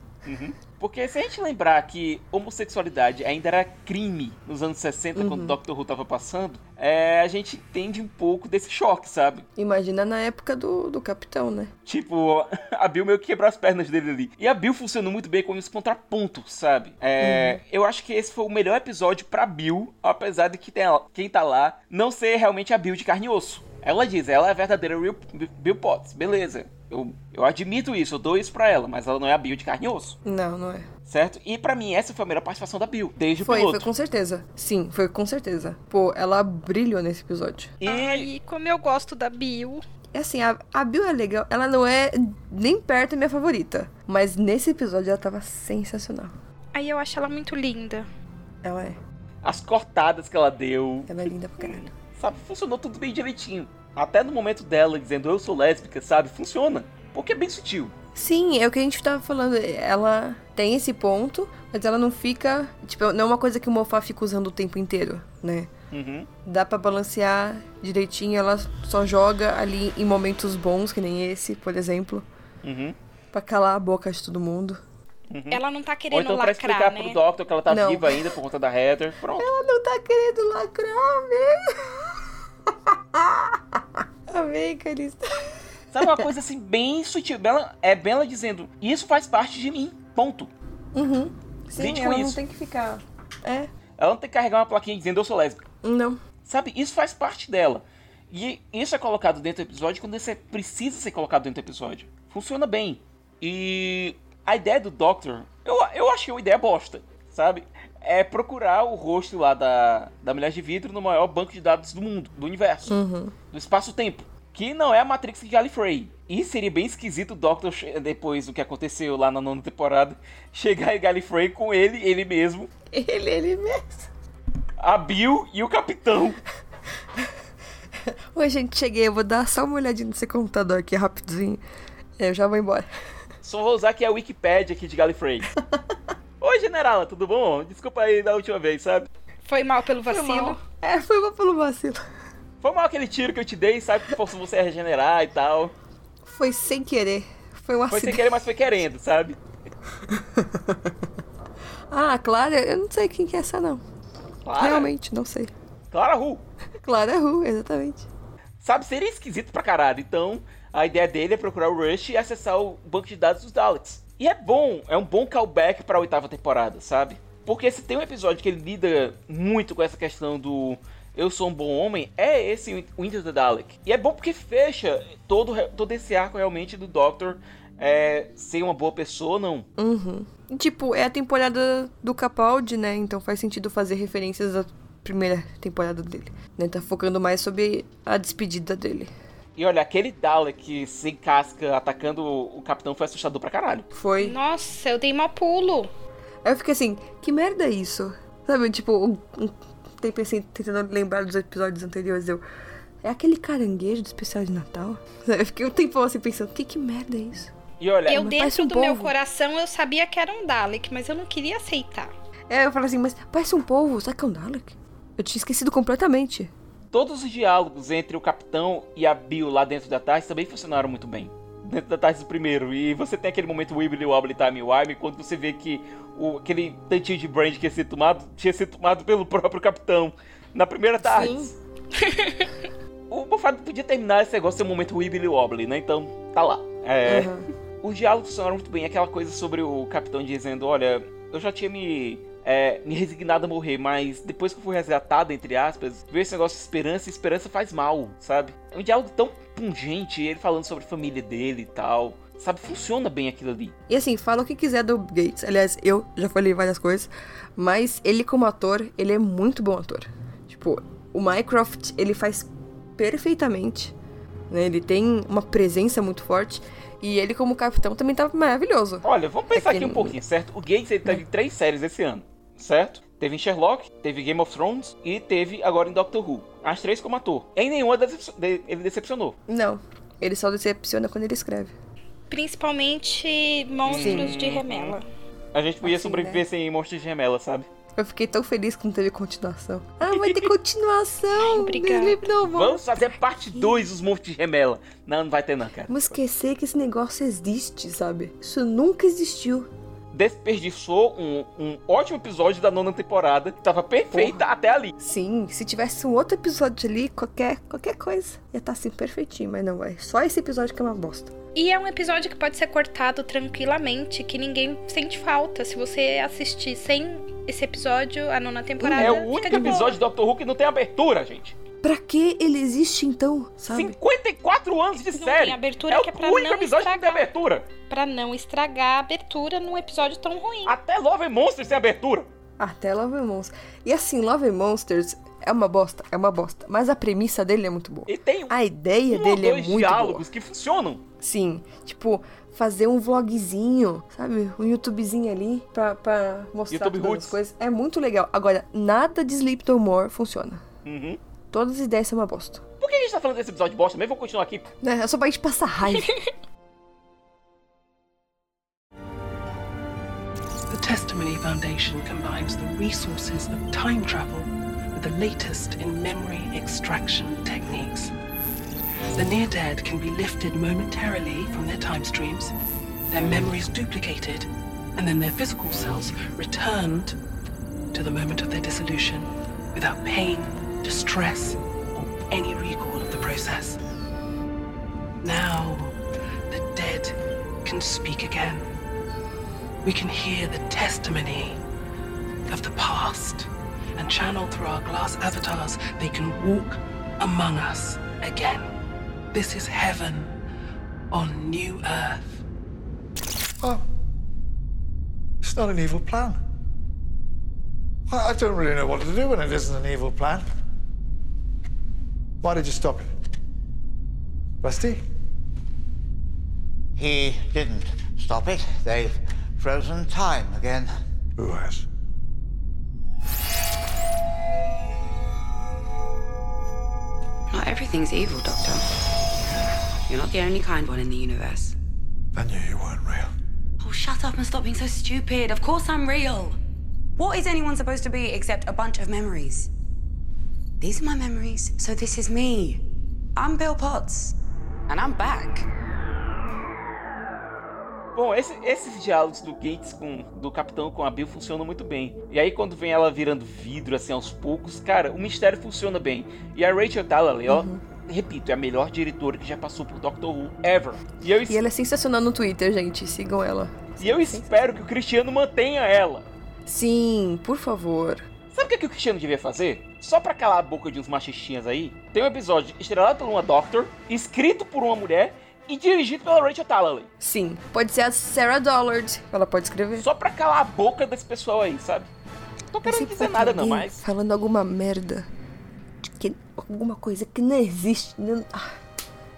Porque se a gente lembrar que homossexualidade ainda era crime nos anos 60, Uhum. quando o Doctor Who tava passando, é, a gente entende um pouco desse choque, sabe? Imagina na época do, do capitão, né? Tipo, [LAUGHS] a Bill meio que quebrou as pernas dele ali. E a Bill funcionou muito bem como esse contraponto, sabe? É, Eu acho que esse foi o melhor episódio pra Bill, apesar de que tem- quem tá lá não ser realmente a Bill de carne e osso. Ela diz, ela é a verdadeira Real- Bill Potts, beleza. Eu, eu admito isso, eu dou isso pra ela, mas ela não é a Bill de carne e osso, Não, não é. certo? E pra mim essa foi a melhor participação da Bill, desde o Foi, piloto. foi com certeza. Sim, foi com certeza. Pô, ela brilhou nesse episódio. E Ai, como eu gosto da Bill. É assim, a, a Bill é legal. Ela não é nem perto minha favorita. Mas nesse episódio ela tava sensacional. Aí eu acho ela muito linda. Ela é. as cortadas que ela deu, Ela é linda pra caralho. Sabe? Funcionou tudo bem direitinho. Até no momento dela dizendo eu sou lésbica, sabe? Funciona. Porque é bem sutil. Sim, é o que a gente tava falando. Ela tem esse ponto, mas ela não fica. Tipo, não é uma coisa que o Mofá fica usando o tempo inteiro, né? Uhum. Dá pra balancear direitinho, ela só joga ali em momentos bons, que nem esse, por exemplo, Uhum. pra calar a boca de todo mundo. Ela não tá Ou querendo então pra lacrar, explicar né? pro Doctor que ela tá Não. viva ainda por conta da Heather. Pronto. Ela não tá querendo lacrar, mesmo. [LAUGHS] Amei, Carista. Sabe uma coisa assim, bem sutil. Bela, é Bela dizendo, isso faz parte de mim. Ponto. Uhum. Sim, Lide com ela não tem que ficar. É, Ela não tem que carregar uma plaquinha dizendo eu sou lésbica. não. Sabe? Isso faz parte dela. E isso é colocado dentro do episódio quando isso é, precisa ser colocado dentro do episódio. Funciona bem. E a ideia do Doctor, eu, eu achei uma ideia bosta, sabe? É procurar o rosto lá da, da Mulher de Vidro no maior banco de dados do mundo, do universo, do espaço-tempo. Que não é a Matrix de Gallifrey. E seria bem esquisito o Doctor, depois do que aconteceu lá na nona temporada, [LAUGHS] chegar em Gallifrey com ele, ele mesmo, Ele, ele mesmo. a Bill e o Capitão. Oi, gente, cheguei. Eu vou dar só uma olhadinha nesse computador aqui rapidinho. Eu já vou embora. Só vou usar aqui a Wikipedia aqui de Gallifrey. [LAUGHS] Oi, generala, tudo bom? Desculpa aí da última vez, sabe? Foi mal pelo vacilo. É, foi mal pelo vacilo. Foi mal aquele tiro que eu te dei, sabe? Que forçou você a regenerar e tal. Foi sem querer. Foi um Foi sem acidente. querer, mas foi querendo, sabe? [LAUGHS] Ah, Clara, eu não sei quem que é essa, não. Clara, Realmente, não sei. Clara Ru. Clara Ru, exatamente. Sabe, seria esquisito pra caralho. Então, a ideia dele é procurar o Rush e acessar o banco de dados dos Daleks. E é bom, é um bom callback pra oitava temporada, sabe? Porque se tem um episódio que ele lida muito com essa questão do eu sou um bom homem, é esse Winter the Dalek. E é bom porque fecha todo, todo esse arco realmente do Doctor é, ser uma boa pessoa ou não. Uhum. Tipo, é a temporada do Capaldi, né? Então faz sentido fazer referências à primeira temporada dele. Né? Tá focando mais sobre a despedida dele. E olha, aquele Dalek sem casca atacando o capitão foi assustador pra caralho. Foi. Nossa, eu dei mó pulo. Aí eu fiquei assim, que merda é isso? Sabe, tipo, um, um tempo assim, tentando lembrar dos episódios anteriores, eu. É aquele caranguejo do especial de Natal? [LAUGHS] Eu fiquei um tempão assim pensando, que, que merda é isso? E olha, eu dentro um do meu coração eu sabia que era um Dalek, mas eu não queria aceitar. É, eu falei assim, mas parece um polvo, será que é um Dalek? Eu tinha esquecido completamente. Todos os diálogos entre o capitão e a Bill lá dentro da TARDIS também funcionaram muito bem. Dentro da TARDIS do primeiro. E você tem aquele momento Wibbly Wobbly Time Wime quando você vê que o, aquele tantinho de brand que ia ser tomado tinha sido tomado pelo próprio capitão na primeira TARDIS. o Bufado podia terminar esse negócio ser um momento Wibbly Wobbly, né? Então, tá lá. É, Os diálogos funcionaram muito bem. Aquela coisa sobre o capitão dizendo: Olha, eu já tinha me, é, me resignado a morrer, mas depois que eu fui resgatado, entre aspas, veio esse negócio de esperança e esperança faz mal, sabe? É um diálogo tão pungente, ele falando sobre a família dele e tal. Sabe, funciona bem aquilo ali. E assim, fala o que quiser do Gates. Aliás, eu já falei várias coisas, mas ele como ator, ele é muito bom ator. Tipo, o Mycroft, ele faz perfeitamente. Né? Ele tem uma presença muito forte. E ele como capitão também tá maravilhoso. Olha, vamos pensar É que aqui um pouquinho, certo? O Gates ele teve três séries esse ano, certo? Teve em Sherlock, teve Game of Thrones e teve agora em Doctor Who. As três como ator. Em nenhuma decep- de- ele decepcionou. Não, ele só decepciona quando ele escreve. Principalmente monstros de remela. A gente podia Assim, sobreviver né? sem monstros de remela, sabe? Eu fiquei tão feliz que não teve continuação. Ah, vai ter [LAUGHS] continuação! obrigada. Vamos fazer parte 2 dos monstros de remela. Não, não vai ter não, cara. Vamos esquecer que esse negócio existe, sabe? Isso nunca existiu. Desperdiçou um, um ótimo episódio da nona temporada, que tava perfeita até ali. Sim, se tivesse um outro episódio ali, qualquer, qualquer coisa, ia estar assim perfeitinho, mas não vai. Só esse episódio que é uma bosta. E é um episódio que pode ser cortado tranquilamente, que ninguém sente falta. Se você assistir sem esse episódio, a nona temporada. É o único episódio de Doctor Who que não tem abertura, gente. Pra que ele existe então, sabe? 54 anos de Não série. tem abertura, é que é pra o único não episódio que não tem estragar. abertura. Pra não estragar a abertura num episódio tão ruim. Até Love and Monsters tem abertura. Até Love and Monsters. E assim, Love and Monsters é uma bosta, é uma bosta. Mas a premissa dele é muito boa. E tem A ideia um ou dele é dois muito diálogos boa. que funcionam. Sim, tipo, fazer um vlogzinho, sabe? Um YouTubezinho ali pra, pra mostrar YouTube todas Roots. as coisas. É muito legal. Agora, nada de Sleep No More funciona. Uhum. Todas as ideias são uma bosta. Por que a gente tá falando desse episódio bosta mesmo? Vou continuar aqui. Né? É só pra gente passar raiva. [LAUGHS] The Testimony Foundation combines the resources of time travel with the latest in memory extraction techniques. The near dead can be lifted momentarily from their time streams, their memories duplicated, and then their physical selves returned to the moment of their dissolution without pain, distress, or any recall of the process. Now, the dead can speak again we can hear the testimony of the past and channeled through our glass avatars, they can walk among us again. This is heaven on New Earth. Oh. It's not an evil plan. I don't really know what to do when it isn't an evil plan. Why did you stop it? Rusty? He didn't stop it. They've frozen time again. Who has? Not everything's evil, Doctor. You're not the only kind one in the universe. I knew you weren't real. Oh, shut up and stop being so stupid. Of course I'm real. What is anyone supposed to be except a bunch of memories? These are my memories, so this is me. I'm Bill Potts, and I'm back. Bom, esse- esses diálogos do Gates com do Capitão com a Bill funcionam muito bem. E aí quando vem ela virando vidro assim aos poucos, cara, o mistério funciona bem. E a Rachel Talalay, ó, repito, é a melhor diretora que já passou por Doctor Who ever. E eu, es- E ela é sensacional no Twitter, gente. Sigam ela. e eu espero que o Cristiano mantenha ela. Sim, por favor. Sabe o que, que o Cristiano devia fazer? Só pra calar a boca de uns machistinhas aí, tem um episódio estrelado por uma Doctor, escrito por uma mulher e dirigido pela Rachel Talalay. Sim. Pode ser a Sarah Dollard. Ela pode escrever. Só pra calar a boca desse pessoal aí, sabe? Tô querendo dizer nada não, mas... Falando alguma merda. Que, alguma coisa que não existe. Não... Ah,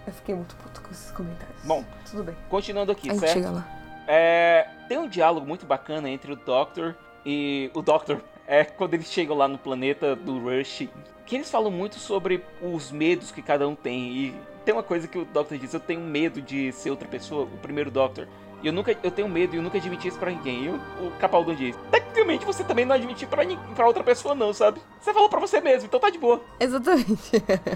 eu fiquei muito puto com esses comentários. Bom, Tudo bem. continuando aqui, A certo? chega lá. É, tem um diálogo muito bacana entre o Doctor e o Doctor. É quando eles chegam lá no planeta do Rush, que eles falam muito sobre os medos que cada um tem. E tem uma coisa que o Doctor diz: eu tenho medo de ser outra pessoa, o primeiro Doctor. E eu nunca, eu tenho medo e eu nunca admiti isso pra ninguém. E o, o Capaldo diz: tecnicamente você também não admitiu pra, outra pessoa, não, sabe? Você falou pra você mesmo, então tá de boa. Exatamente.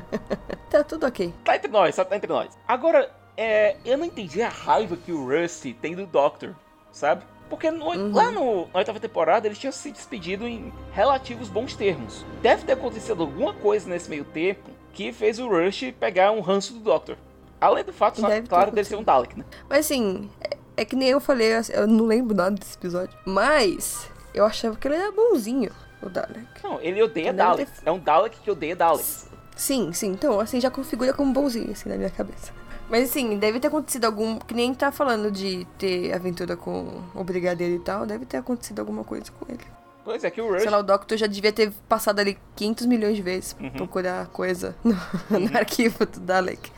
[LAUGHS] tá tudo ok. Tá entre nós, sabe? Tá entre nós. Agora, é, eu não entendi a raiva que o Rusty tem do Doctor, sabe? Porque no- lá no, na oitava temporada eles tinham se despedido em relativos bons termos. Deve ter acontecido alguma coisa nesse meio tempo que fez o Rush pegar um ranço do Doctor. Além do fato, claro, dele ser um Dalek, né? Mas assim, é, é que nem eu falei, assim, eu não lembro nada desse episódio. Mas eu achava que ele era bonzinho, o Dalek. Não, ele odeia Dalek. ter- É um Dalek que odeia Dalek. Sim, sim. Então, assim, já configura como bonzinho, assim, na minha cabeça. Mas assim, deve ter acontecido algum. Que nem tá falando de ter aventura com o brigadeiro e tal. Deve ter acontecido alguma coisa com ele. Pois é, que o Rush. Sei lá, o Doctor já devia ter passado ali 500 milhões de vezes pra Uhum. procurar coisa no, [LAUGHS] no arquivo do Dalek.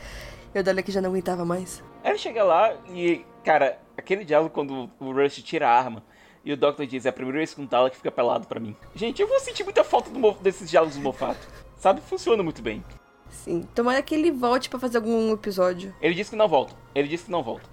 E o Dalek já não aguentava mais. Aí Ele chega lá e, cara, aquele diálogo quando o Rush tira a arma e o Doctor diz, é a primeira vez que um Dalek fica pelado pra mim. Gente, eu vou sentir muita falta do desses diálogos do Mofato. Sabe? Funciona muito bem. Sim. Tomara que ele volte pra fazer algum episódio. Ele disse que não volta. Ele disse que não volta.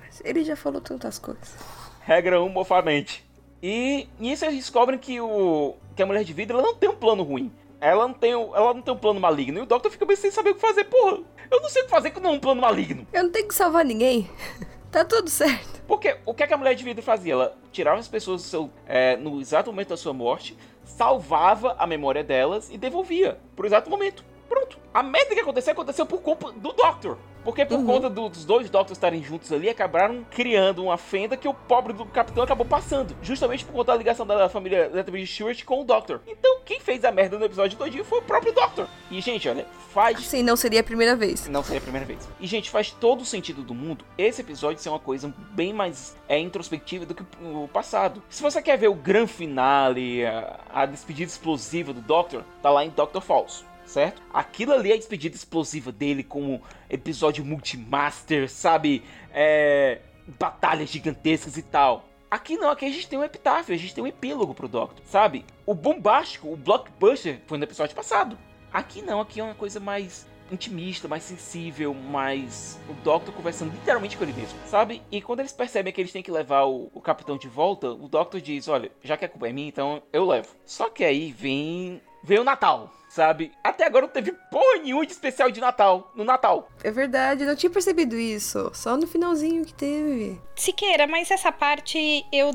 Mas ele já falou tantas coisas. Regra 1, mofamente. E nisso eles descobrem que o que a mulher de vidro ela não tem um plano ruim. Ela não tem, ela não tem um plano maligno. E o Doctor fica bem sem saber o que fazer. Porra, eu não sei o que fazer com não um plano maligno. Eu não tenho que salvar ninguém. [LAUGHS] tá tudo certo. Porque o que, é que a mulher de vidro fazia? Ela tirava as pessoas seu, é, no exato momento da sua morte, salvava a memória delas e devolvia pro exato momento. Pronto. A merda que aconteceu aconteceu por culpa do Doctor. Porque por conta do- dos dois Doctors estarem juntos ali, acabaram criando uma fenda que o pobre do capitão acabou passando. Justamente por conta da ligação da família Letterman Stewart com o Doctor. Então, quem fez a merda no episódio todinho foi o próprio Doctor. E, gente, olha, faz Assim, não seria a primeira vez. não seria a primeira vez. E, gente, faz todo o sentido do mundo esse episódio ser uma coisa bem mais é, introspectiva do que o passado. Se você quer ver o grande finale, a, a despedida explosiva do Doctor, tá lá em Doctor Falso. Certo? Aquilo ali é a despedida explosiva dele como episódio multimaster, sabe? É, batalhas gigantescas e tal. Aqui não, aqui a gente tem um epitáfio, a gente tem um epílogo pro Doctor, sabe? O bombástico, o blockbuster foi no episódio passado. Aqui não, aqui é uma coisa mais intimista, mais sensível, mais o Doctor conversando literalmente com ele mesmo, sabe? E quando eles percebem que eles têm que levar o, o capitão de volta, o Doctor diz: Olha, já que a culpa é minha, então eu levo. Só que aí vem. Vem o Natal, sabe? Até agora não teve porra nenhuma de especial de Natal. No Natal. É verdade, eu não tinha percebido isso. Só no finalzinho que teve. Siqueira, mas essa parte eu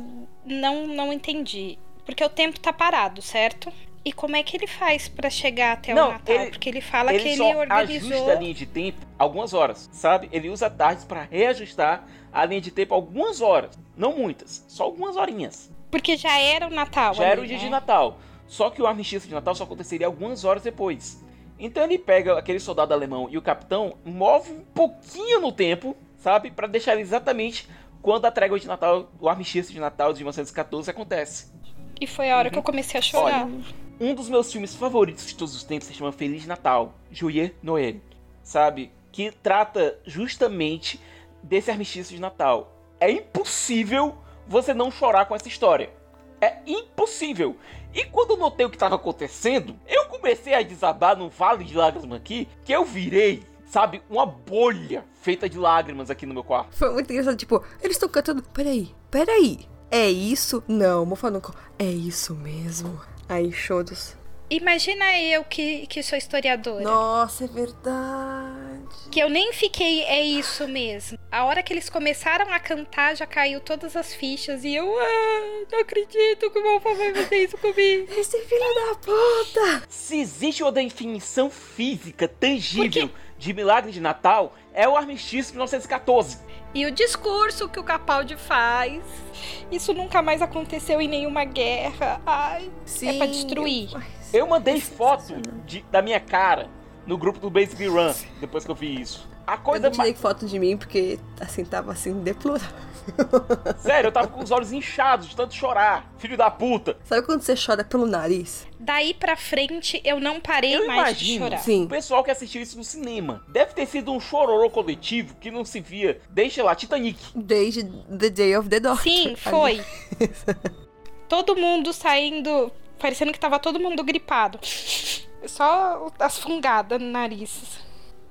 não, não entendi. Porque o tempo tá parado, certo? E como é que ele faz pra chegar até Não, o Natal? ele- Porque ele fala ele que ele organizou. ajusta a linha de tempo algumas horas, sabe? Ele usa tardes pra reajustar a linha de tempo algumas horas. Não muitas, só algumas horinhas. Porque já era o Natal. Já era o ali, dia né? de Natal. Só que o armistício de Natal só aconteceria algumas horas depois. Então ele pega aquele soldado alemão e o capitão, move um pouquinho no tempo, sabe? para deixar exatamente quando a trégua de Natal, o armistício de Natal de 1914 acontece. E foi a hora uhum. que eu comecei a chorar. Olha, um dos meus filmes favoritos de todos os tempos se chama Feliz Natal, Joyeux Noël, sabe? Que trata justamente desse armistício de Natal. É impossível você não chorar com essa história. É impossível. E quando eu notei o que estava acontecendo, eu comecei a desabar num vale de lágrimas aqui, que eu virei, sabe, uma bolha feita de lágrimas aqui no meu quarto. Foi muito engraçado, tipo, eles estão cantando, peraí, peraí, é isso? Não, mofando, é isso mesmo. Aí, choros. Imagina eu que, que sou historiadora. Nossa, é verdade. Que eu nem fiquei, é isso mesmo. A hora que eles começaram a cantar, já caiu todas as fichas e eu, ah, não acredito que o meu pai vai fazer isso [LAUGHS] comigo. Esse filho da puta! Se existe uma definição física tangível de milagre de Natal, é o armistício de 1914. E o discurso que o Capaldi faz. Isso nunca mais aconteceu em nenhuma guerra. Ai, Sim, é pra destruir. Eu, eu mandei foto de, da minha cara no grupo do Basic Run depois que eu vi isso. A coisa eu não tirei foto de mim porque assim tava assim deplorável. [LAUGHS] Sério, eu tava com os olhos inchados de tanto chorar. Filho da puta. Sabe quando você chora pelo nariz? Daí pra frente eu não parei eu mais imagino, de chorar. Sim. O pessoal que assistiu isso no cinema deve ter sido um chororô coletivo que não se via desde lá, Titanic. Desde The Day of the Doctor. Sim, foi. [LAUGHS] todo mundo saindo, parecendo que tava todo mundo gripado. Só as fungadas no nariz.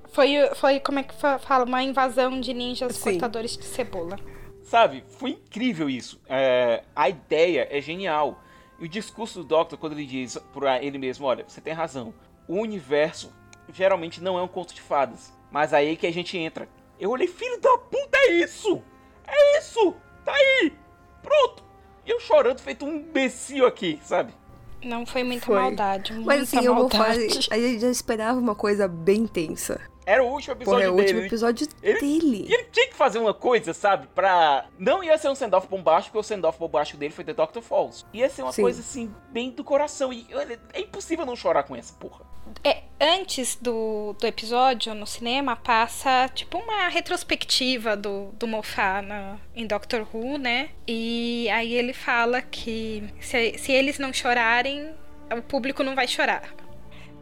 Foi, foi, como é que fala? Uma invasão de ninjas Sim. cortadores de cebola. Sabe, foi incrível isso. É, a ideia é genial. E o discurso do Doctor, quando ele diz para ele mesmo: olha, você tem razão. O universo geralmente não é um conto de fadas. Mas aí que a gente entra. Eu olhei, filho da puta, é isso! É isso! Tá aí! Pronto! E eu chorando, feito um imbecil aqui, sabe? Não foi muita foi. maldade. Muita Mas assim, maldade. eu vou falar. A gente já esperava uma coisa bem tensa. Era o último episódio Porra, é o último episódio ele, dele. E ele tinha que fazer uma coisa, sabe? Pra. Não ia ser um send-off bombástico, porque o send-off bombástico dele foi The Doctor Falls. Ia ser uma Sim. coisa assim, bem do coração. E é impossível não chorar com essa porra. É, antes do, do episódio, no cinema, passa tipo uma retrospectiva do, do Moffat na, em Doctor Who, né? E aí ele fala que se, se eles não chorarem, o público não vai chorar.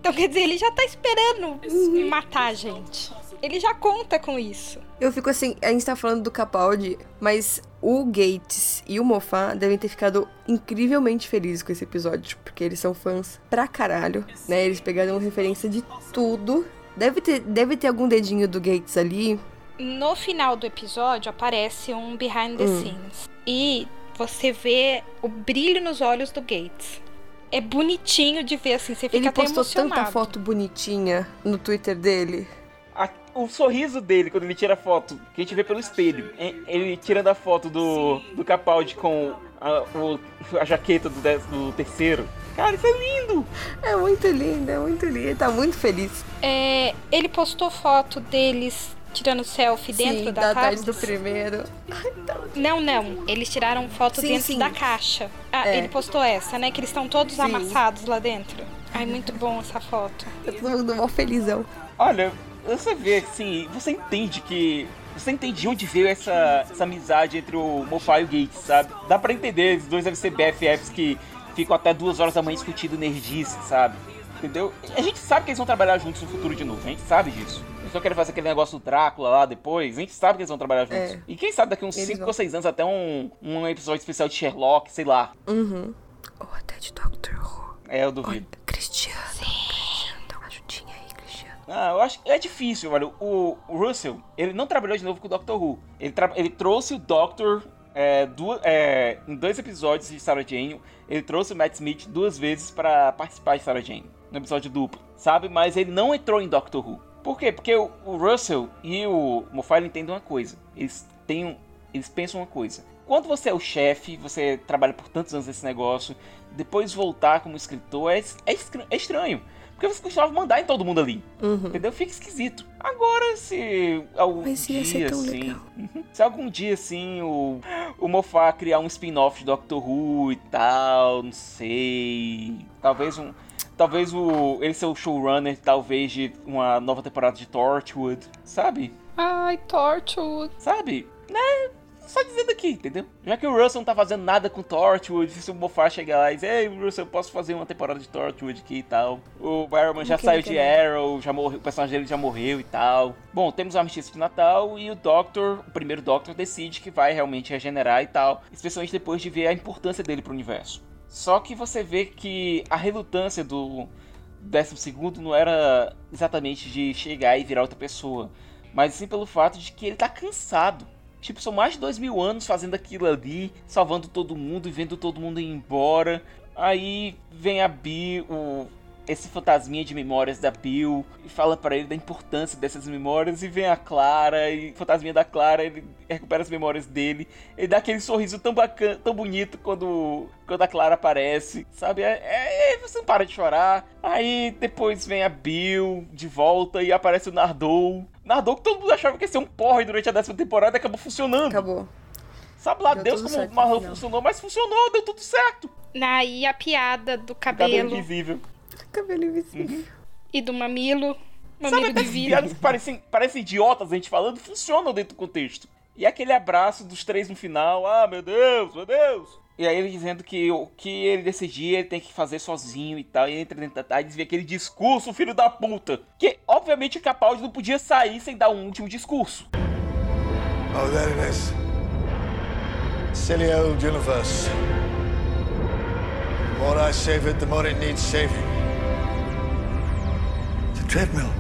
Então, quer dizer, ele já tá esperando matar a gente. Ele já conta com isso. Eu fico assim, a gente tá falando do Capaldi, mas o Gates e o Moffat devem ter ficado incrivelmente felizes com esse episódio, porque eles são fãs pra caralho, né? Eles pegaram referência de tudo. Deve ter, deve ter algum dedinho do Gates ali. No final do episódio aparece um behind the hum. scenes. E você vê o brilho nos olhos do Gates é bonitinho de ver, assim, você fica Ele até postou tanta foto bonitinha no Twitter dele. A, o sorriso dele quando ele tira a foto, que a gente vê pelo espelho, ele tirando a foto do, do Capaldi com a, o, a jaqueta do, do terceiro. Cara, isso é lindo! É muito lindo, é muito lindo. Ele tá muito feliz. É, ele postou foto deles tirando selfie dentro sim, da, da tarde do primeiro. Não, não. Eles tiraram foto sim, dentro sim. da caixa. Ah, é. ele postou essa, né? Que eles estão todos amassados lá dentro. Ai, muito bom essa foto. Tá todo mundo mó felizão. Olha, você vê, assim, você entende que você entende de onde veio essa, essa amizade entre o Moffat e o Gates, sabe? Dá pra entender, os dois devem ser BFFs que ficam até duas horas da manhã discutindo nerdice, sabe? Entendeu? A gente sabe que eles vão trabalhar juntos no futuro de novo, a gente sabe disso. Eles não querem fazer aquele negócio do Drácula lá depois. A gente sabe que eles vão trabalhar juntos. É. E quem sabe daqui uns 5 ou 6 anos até um, um episódio especial de Sherlock, sei lá. Uhum. Ou até de Doctor Who. É, eu duvido. Ou Cristiano. Sim. Cristiano, dá uma ajudinha aí, Cristiano. Ah, eu acho que é difícil, velho. O, o Russell, ele não trabalhou de novo com o Doctor Who. Ele, ele trouxe o Doctor é, duas, é, em dois episódios de Sarah Jane, ele trouxe o Matt Smith duas vezes para participar de Sarah Jane, no episódio duplo, sabe? Mas ele não entrou em Doctor Who. Por quê? Porque o, Russell e o Moffat entendem uma coisa. Eles têm um, eles pensam uma coisa. Quando você é o chefe, você trabalha por tantos anos nesse negócio, depois voltar como escritor é, é, é estranho. Porque você costumava mandar em todo mundo ali. Uhum. Entendeu? Fica esquisito. Agora, se algum Mas ia dia, ser tão assim. legal. Uhum. Se algum dia, assim, o, o Moffat criar um spin-off de Doctor Who e tal, não sei. Talvez um. Talvez o. Ele ser o showrunner, talvez, de uma nova temporada de Torchwood. Sabe? Ai, Torchwood. Sabe? Né? Só dizendo aqui, entendeu? Já que o Russell não tá fazendo nada com Torchwood, se o Moffat chegar lá e dizer, ei, Russell, eu posso fazer uma temporada de Torchwood aqui e tal. O Barrowman já saiu de Arrow, já morreu, o personagem dele já morreu e tal. Bom, temos o armistício de Natal e o Doctor, o primeiro Doctor, decide que vai realmente regenerar e tal. Especialmente depois de ver a importância dele pro universo. Só que você vê que a relutância do 12 não era exatamente de chegar e virar outra pessoa, mas sim pelo fato de que ele tá cansado. Tipo, são mais de dois mil anos fazendo aquilo ali, salvando todo mundo e vendo todo mundo ir embora. Aí vem a Bill, o, esse fantasminha de memórias da Bill, e fala para ele da importância dessas memórias. E vem a Clara, e o fantasminha da Clara, ele recupera as memórias dele. Ele dá aquele sorriso tão bacana, tão bonito quando, quando a Clara aparece, sabe? É, é, é, você não para de chorar. Aí depois vem a Bill de volta e aparece o Nardou. Nardou que todo mundo achava que ia ser um porre durante a décima temporada e acabou funcionando. Acabou. Sabe lá Deu Deus como certo o Marlon funcionou, mas funcionou, deu tudo certo. Aí a piada do Cabelo cabelo invisível. [LAUGHS] Cabelo invisível. e do mamilo. Sabe Mamilo de essas vidro. piadas que parecem, parecem idiotas a gente falando, funcionam dentro do contexto. E aquele abraço dos três no final, ah, meu Deus, meu Deus. E aí ele dizendo que o que ele decidir, ele tem que fazer sozinho e tal. E ele entra dentro da tarde e vê aquele discurso, filho da puta. Que, obviamente, o Capaldi não podia sair sem dar um último discurso. Oh, there it is. Silly old universe. The more I save it, the more it needs saving. Treadmill.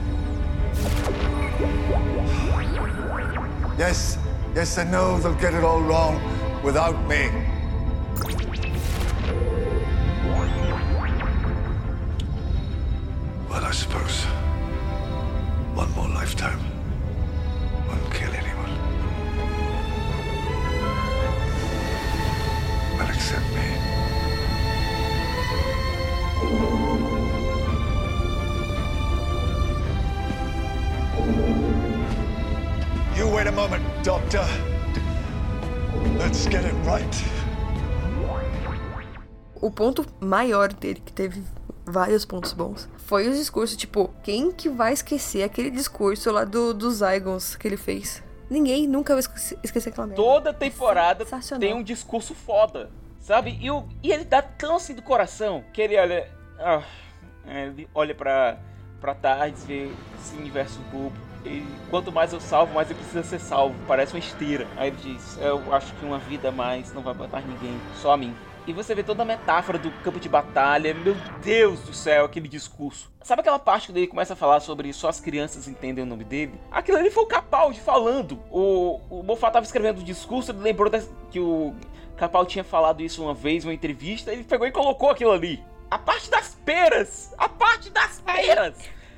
Yes, yes, I know they'll get it all wrong without me. Well, I suppose one more lifetime won't kill anyone. Well, except me. You wait a moment, Doctor. Let's get it right. O ponto maior dele, que teve vários pontos bons, foi os discursos. Tipo, quem que vai esquecer aquele discurso lá do, dos Zygons que ele fez? Ninguém nunca vai esquecer, aquela merda. Toda temporada Sensacional. tem um discurso foda, sabe? E, o, e ele dá tão assim do coração que ele olha. ah, ele olha pra, pra tarde, vê esse universo bobo. E quanto mais eu salvo, mais ele precisa ser salvo. Parece uma esteira. Aí ele diz: Eu acho que uma vida a mais não vai matar ninguém, só a mim. E você vê toda a metáfora do campo de batalha. Meu Deus do céu, aquele discurso. Sabe aquela parte quando ele começa a falar sobre só as crianças entendem o nome dele? Aquilo ali foi o Capaldi falando. O, o Moffat tava escrevendo o discurso, ele lembrou das- que o Capaldi tinha falado isso uma vez uma entrevista, ele pegou e colocou aquilo ali. A parte das peras! A parte das peras!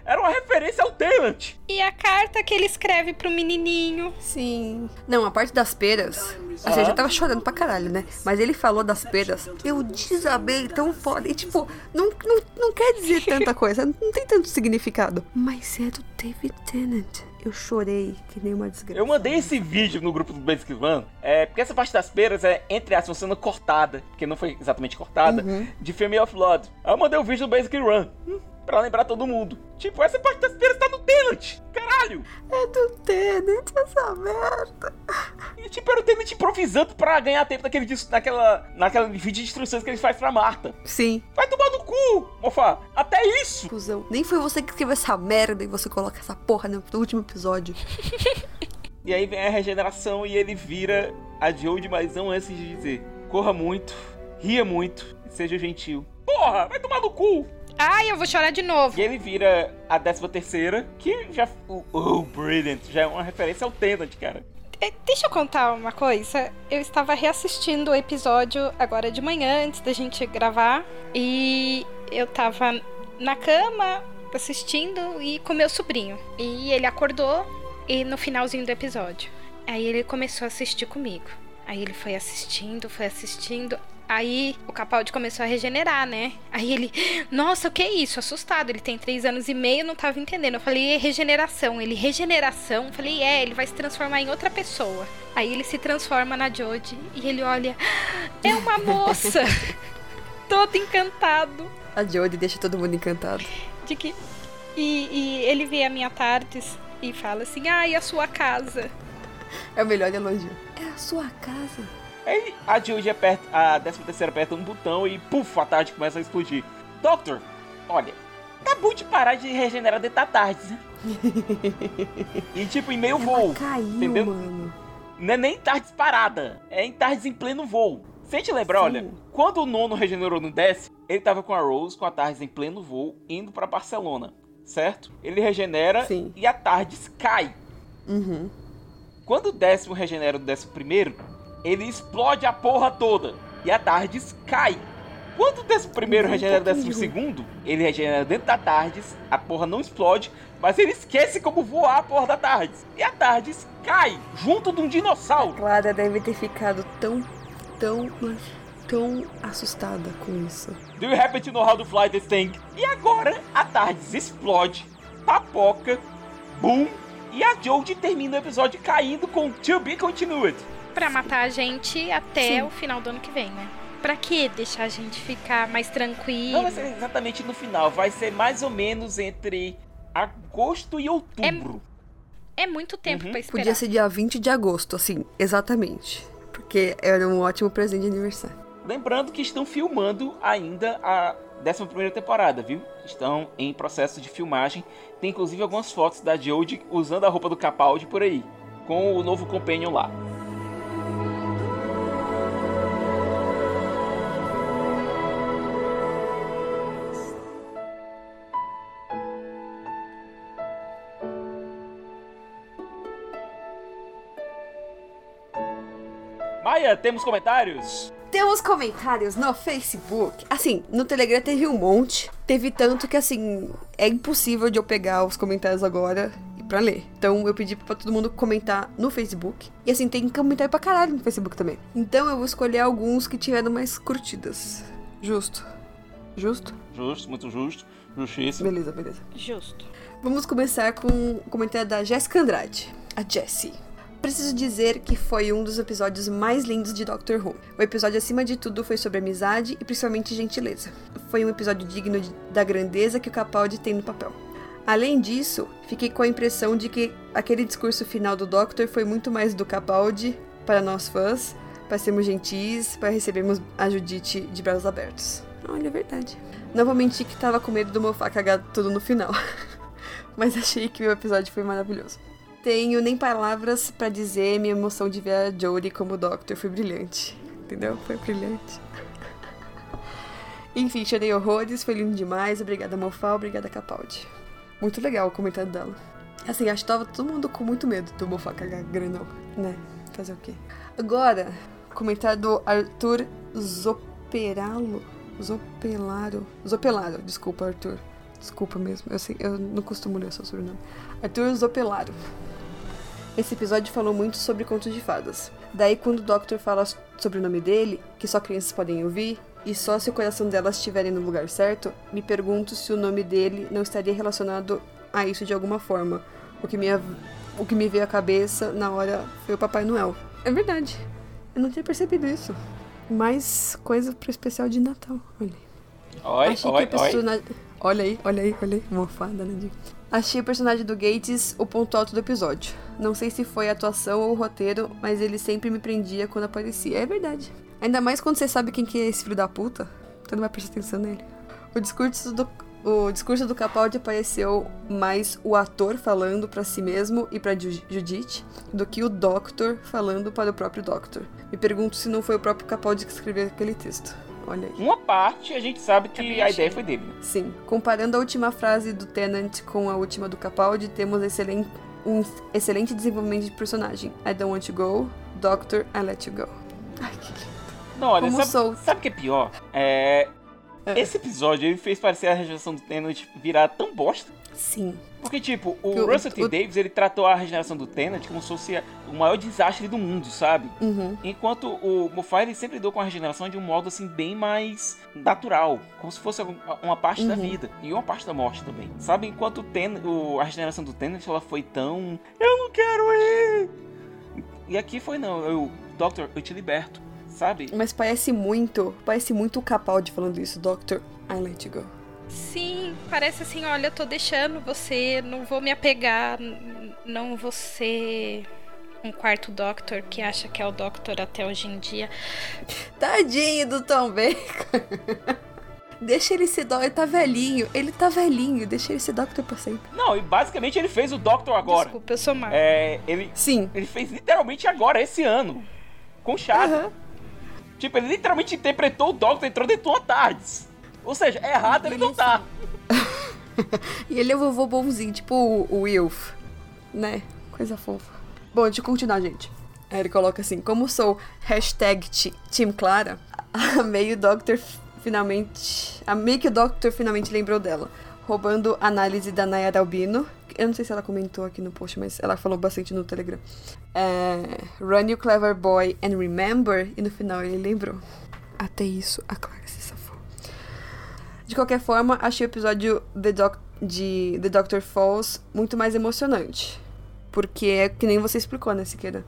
Era uma referência ao Tenant. E a carta que ele escreve pro menininho. Sim. Não, a parte das peras. Assim, eu já tava chorando pra caralho, né? Mas ele falou das peras. Eu desabei tão foda. E, tipo, não, não, não quer dizer tanta coisa. Não tem tanto significado. Mas é do David Tennant. Eu chorei que nem uma desgraça. Eu mandei esse vídeo no grupo do Basic Run, é, porque essa parte das peras é, entre aspas, sendo cortada, porque não foi exatamente cortada, de Family of Blood. Aí eu mandei o vídeo do Basic Run, hum, pra lembrar todo mundo. Tipo, essa parte das peras tá no Tenant, caralho! É do Tennant essa merda. E tipo, era o Tenant improvisando pra ganhar tempo naquele, naquela, naquela vídeo de instruções que ele faz pra Marta. Sim. Vai tomar no cu, mofa! Até isso! Cusão. Nem foi você que escreveu essa merda e você coloca essa porra no último episódio. [LAUGHS] E aí vem a regeneração e ele vira a Jodie, mas não antes de dizer: corra muito, ria muito seja gentil. Porra, vai tomar no cu! Ai, eu vou chorar de novo. E ele vira a 13 terceira, que já. Oh, oh, brilliant! Já é uma referência ao Tenant, cara. É, Deixa eu contar uma coisa. Eu estava reassistindo o episódio agora de manhã, antes da gente gravar. E eu tava na cama assistindo e com meu sobrinho. E ele acordou e no finalzinho do episódio. Aí ele começou a assistir comigo. Aí ele foi assistindo, foi assistindo. Aí o Capaldi começou a regenerar, né? Aí ele, nossa, o que é isso? Assustado. Ele tem três anos e meio, não tava entendendo. Eu falei, regeneração. Ele, regeneração? Eu falei, é, ele vai se transformar em outra pessoa. Aí ele se transforma na Jodie e ele olha, é uma moça! [LAUGHS] Todo encantado. A Jodie deixa todo mundo encantado. De que. E, e ele vê a minha Tardes e fala assim, ah, e a sua casa? É o melhor elogio. É a sua casa. Aí a Judy aperta, a 13 terceira aperta um botão e puf, a tarde começa a explodir. Doctor, olha, bom de parar de regenerar dentro da tarde, né? e tipo, em meio Ela voo. caiu, entendeu? mano. Não é nem tarde parada, é em tardes em pleno voo. Se a gente lembrar, Sim. olha, quando o nono regenerou no décimo, ele tava com a Rose, com a Tardes em pleno voo, indo pra Barcelona, certo? Ele regenera Sim. e a Tardes cai. Uhum. Quando o décimo regenera o décimo primeiro, ele explode a porra toda. E a Tardes cai. Quando o décimo primeiro regenera o décimo segundo, ele regenera dentro da Tardes, a porra não explode, mas ele esquece como voar a porra da Tardes. E a Tardes cai, junto de um dinossauro. Clara deve ter ficado tão, tão, mas tão assustada com isso. Do you happen to know how to fly this thing? E agora a Tardes explode, papoca, boom, e a Jodie termina o episódio caindo com To Be Continued. Pra matar a gente até Sim. o final do ano que vem, né? Pra que deixar a gente ficar mais tranquilo? Não vai ser exatamente no final, vai ser mais ou menos entre agosto e outubro. É muito tempo Uhum. pra esperar. Podia ser dia 20 de agosto, assim, exatamente. Porque era um ótimo presente de aniversário. Lembrando que estão filmando ainda a 11 temporada, viu? Estão em processo de filmagem. Tem inclusive algumas fotos da Jodie usando a roupa do Capaldi por aí, com o novo Companion lá. Maia, temos comentários? Temos comentários no Facebook. Assim, no Telegram teve um monte. Teve tanto que, assim, é impossível de eu pegar os comentários agora e pra ler. Então eu pedi pra todo mundo comentar no Facebook. E assim, tem comentário pra caralho no Facebook também. Então eu vou escolher alguns que tiveram mais curtidas. Justo. Justo? Justo, muito justo, justíssimo. Beleza, beleza. Justo. Vamos começar com o comentário da Jéssica Andrade, a Jessie. Preciso dizer que foi um dos episódios mais lindos de Doctor Who. O episódio, acima de tudo, foi sobre amizade e principalmente gentileza. Foi um episódio digno de- da grandeza que o Capaldi tem no papel. Além disso, fiquei com a impressão de que aquele discurso final do Doctor foi muito mais do Capaldi para nós fãs, para sermos gentis, para recebermos a Judite de braços abertos. Olha, é verdade. Não vou mentir que tava com medo do Mofá cagar tudo no final. [LAUGHS] Mas achei que o episódio foi maravilhoso. Tenho nem palavras pra dizer minha emoção de ver a Jodie como Doctor foi brilhante. Entendeu? Foi brilhante. Enfim, chorei horrores, foi lindo demais. Obrigada, Mofá, obrigada, Capaldi. Muito legal o comentário dela. Assim, acho que tava todo mundo com muito medo do Mofá cagar granão, né? Fazer o quê? Agora, comentário do Arthur Zoperalo. Zopelaro. Zopelaro, desculpa, Arthur. Desculpa mesmo, eu, sei, eu não costumo ler seu sobrenome. Arthur Zopelaro. Esse episódio falou muito sobre contos de fadas. Daí, quando o Doctor fala sobre o nome dele, que só crianças podem ouvir, e só se o coração delas estiverem no lugar certo, me pergunto se o nome dele não estaria relacionado a isso de alguma forma. O que, minha, o que me veio à cabeça na hora foi o Papai Noel. É verdade. Eu não tinha percebido isso. Mais coisa pro especial de Natal. Olha aí. Oi, Achei oi, que a oi. persona... Olha aí, olha aí, olha aí. Mofada, né, Dick? Achei o personagem do Gates o ponto alto do episódio. Não sei se foi a atuação ou o roteiro, mas ele sempre me prendia quando aparecia. É verdade. Ainda mais quando você sabe quem que é esse filho da puta. Você não vai prestar atenção nele. O discurso do, o discurso do Capaldi pareceu mais o ator falando pra si mesmo e Ju- Judith do que o Doctor falando para o próprio Doctor. Me pergunto se não foi o próprio Capaldi que escreveu aquele texto. Olha aí. Uma parte a gente sabe que Também a ideia foi dele. né? Sim. Comparando a última frase do Tennant com a última do Capaldi, temos excelente, um excelente desenvolvimento de personagem. I don't want to go, Doctor, I let you go. Ai, que lindo. Não, olha, Como sabe, sabe o que é pior? É. Esse episódio ele fez parecer a rejeição do Tennant virar tão bosta. Sim. Porque, tipo, o Que Russell T. o- Davis, ele tratou a regeneração do Tennant como se fosse o maior desastre do mundo, sabe? Uhum. Enquanto o Moffat, ele sempre lidou com a regeneração de um modo, assim, bem mais natural. Como se fosse uma parte da Uhum. vida. E uma parte da morte também. Sabe? Enquanto o Ten, o, a regeneração do Tennant, ela foi tão... Eu não quero ir! E aqui foi não. Eu, Doctor, eu te liberto. Sabe? Mas parece muito, parece muito o Capaldi falando isso, Doctor, I let you go. Sim, parece assim, olha, eu tô deixando você, não vou me apegar, não vou ser um quarto Doctor que acha que é o Doctor até hoje em dia. Tadinho do Tom Baker. [LAUGHS] Deixa ele ser Doctor, ele tá velhinho, ele tá velhinho, deixa ele ser Doctor pra sempre. Não, e basicamente ele fez o Doctor agora. Desculpa, eu sou má. É, ele, Sim. ele fez literalmente agora, esse ano. Com chave. Aham. Tipo, ele literalmente interpretou o Doctor, entrou dentro de uma tardes. Ou seja, errado ele não tá. [LAUGHS] E ele é o vovô bonzinho, tipo o, Wilf, né? Coisa fofa. Bom, deixa eu continuar, gente. Aí ele coloca assim, como sou hashtag Team Clara, [LAUGHS] amei o Doctor finalmente... Amei que o Doctor finalmente lembrou dela. Roubando análise da Nayara Albino. Eu não sei se ela comentou aqui no post, mas ela falou bastante no Telegram. É, Run you clever boy and remember. E no final ele lembrou. Até isso, a Clara. De qualquer forma, achei o episódio The Doc- de The Doctor Falls muito mais emocionante. Porque é que nem você explicou, né, Siqueira?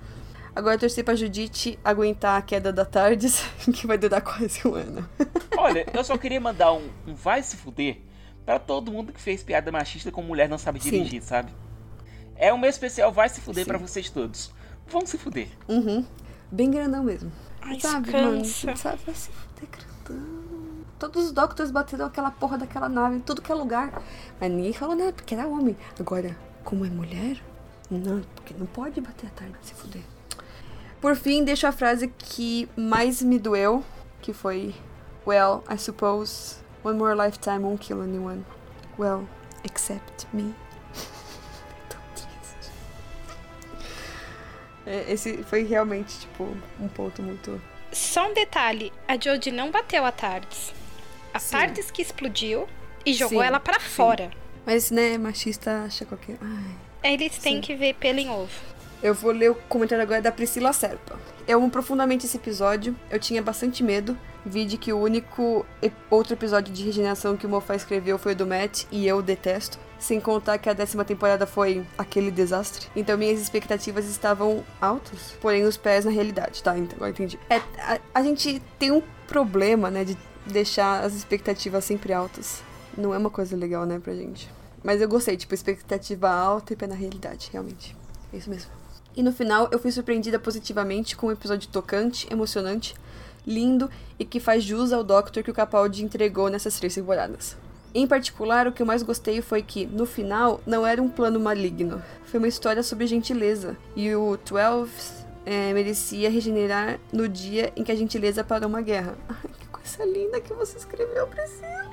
Agora eu torci pra Judite aguentar a queda da Tardes, [LAUGHS] que vai durar quase um ano. Olha, eu só queria mandar um, um vai se fuder pra todo mundo que fez piada machista com mulher não sabe Sim. dirigir, sabe? É o meu especial vai se fuder Sim. pra vocês todos. Vão se fuder. Uhum. Bem grandão mesmo. Ai, sabe, mano? Sabe, vai se fuder grandão. Todos os Doctors bateram aquela porra daquela nave em tudo que é lugar. Mas ninguém falou nada, porque era homem. Agora, como é mulher, não, porque não pode bater a tarde, se fuder. Por fim, deixo a frase que mais me doeu, que foi Well, I suppose one more lifetime won't kill anyone. Well, except me. [LAUGHS] É, Esse foi realmente, tipo, um ponto muito. Só um detalhe, a Jodie não bateu a Tardes. A Sim. Que explodiu e jogou Sim, ela pra sim. fora. Mas, né, machista acha qualquer. Ai. Eles têm Sim. que ver pelo em ovo. Eu vou ler o comentário agora da Priscila Serpa. Eu amo profundamente esse episódio. Eu tinha bastante medo. Vi de que o único outro episódio de regeneração que o Moffat escreveu foi o do Matt, e eu detesto. Sem contar que a décima temporada foi aquele desastre. Então minhas expectativas estavam altas, porém os pés na realidade, tá? Então, agora entendi. É, a, a gente tem um problema, né, de deixar as expectativas sempre altas. Não é uma coisa legal, né, pra gente. Mas eu gostei, tipo, expectativa alta e pé na realidade, realmente. É isso mesmo. E no final, eu fui surpreendida positivamente com um episódio tocante, emocionante, lindo e que faz jus ao Doctor que o Capaldi entregou nessas três temporadas. Em particular, o que eu mais gostei foi que, no final, não era um plano maligno. Foi uma história sobre gentileza. E o Twelve é, merecia regenerar no dia em que a gentileza parou uma guerra. [LAUGHS] coisa linda que você escreveu, Priscila.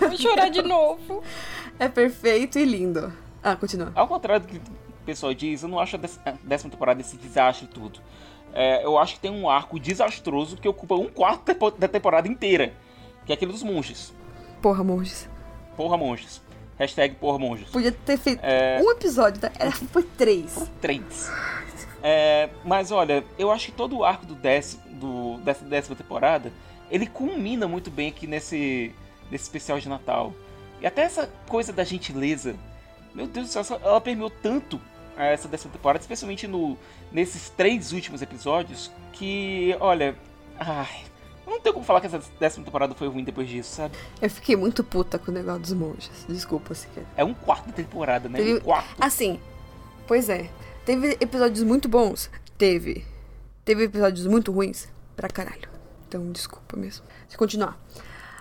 Vou chorar de novo. [LAUGHS] É perfeito e lindo. Ah, continua. Ao contrário do que o pessoal diz, eu não acho a décima temporada esse desastre e tudo. É, eu acho que tem um arco desastroso que ocupa um quarto da temporada inteira. Que é aquele dos monges. Porra, monges. Porra monges. Hashtag porra monges. Podia ter feito É. um episódio, tá? Era, foi três. Três. É, mas olha, eu acho que todo o arco do décimo, do, dessa décima temporada, ele culmina muito bem aqui nesse, nesse especial de Natal. E até essa coisa da gentileza, meu Deus do céu, ela permeou tanto essa décima temporada, especialmente no, nesses três últimos episódios, que, olha, ai, não tenho como falar que essa décima temporada foi ruim depois disso, sabe? Eu fiquei muito puta com o negócio dos monges. Desculpa, se quer. É um quarto da temporada, né? Teve- Um quarto. Assim, pois é. Teve episódios muito bons? Teve. Teve episódios muito ruins? Pra caralho. Então, desculpa mesmo. Deixa eu continuar.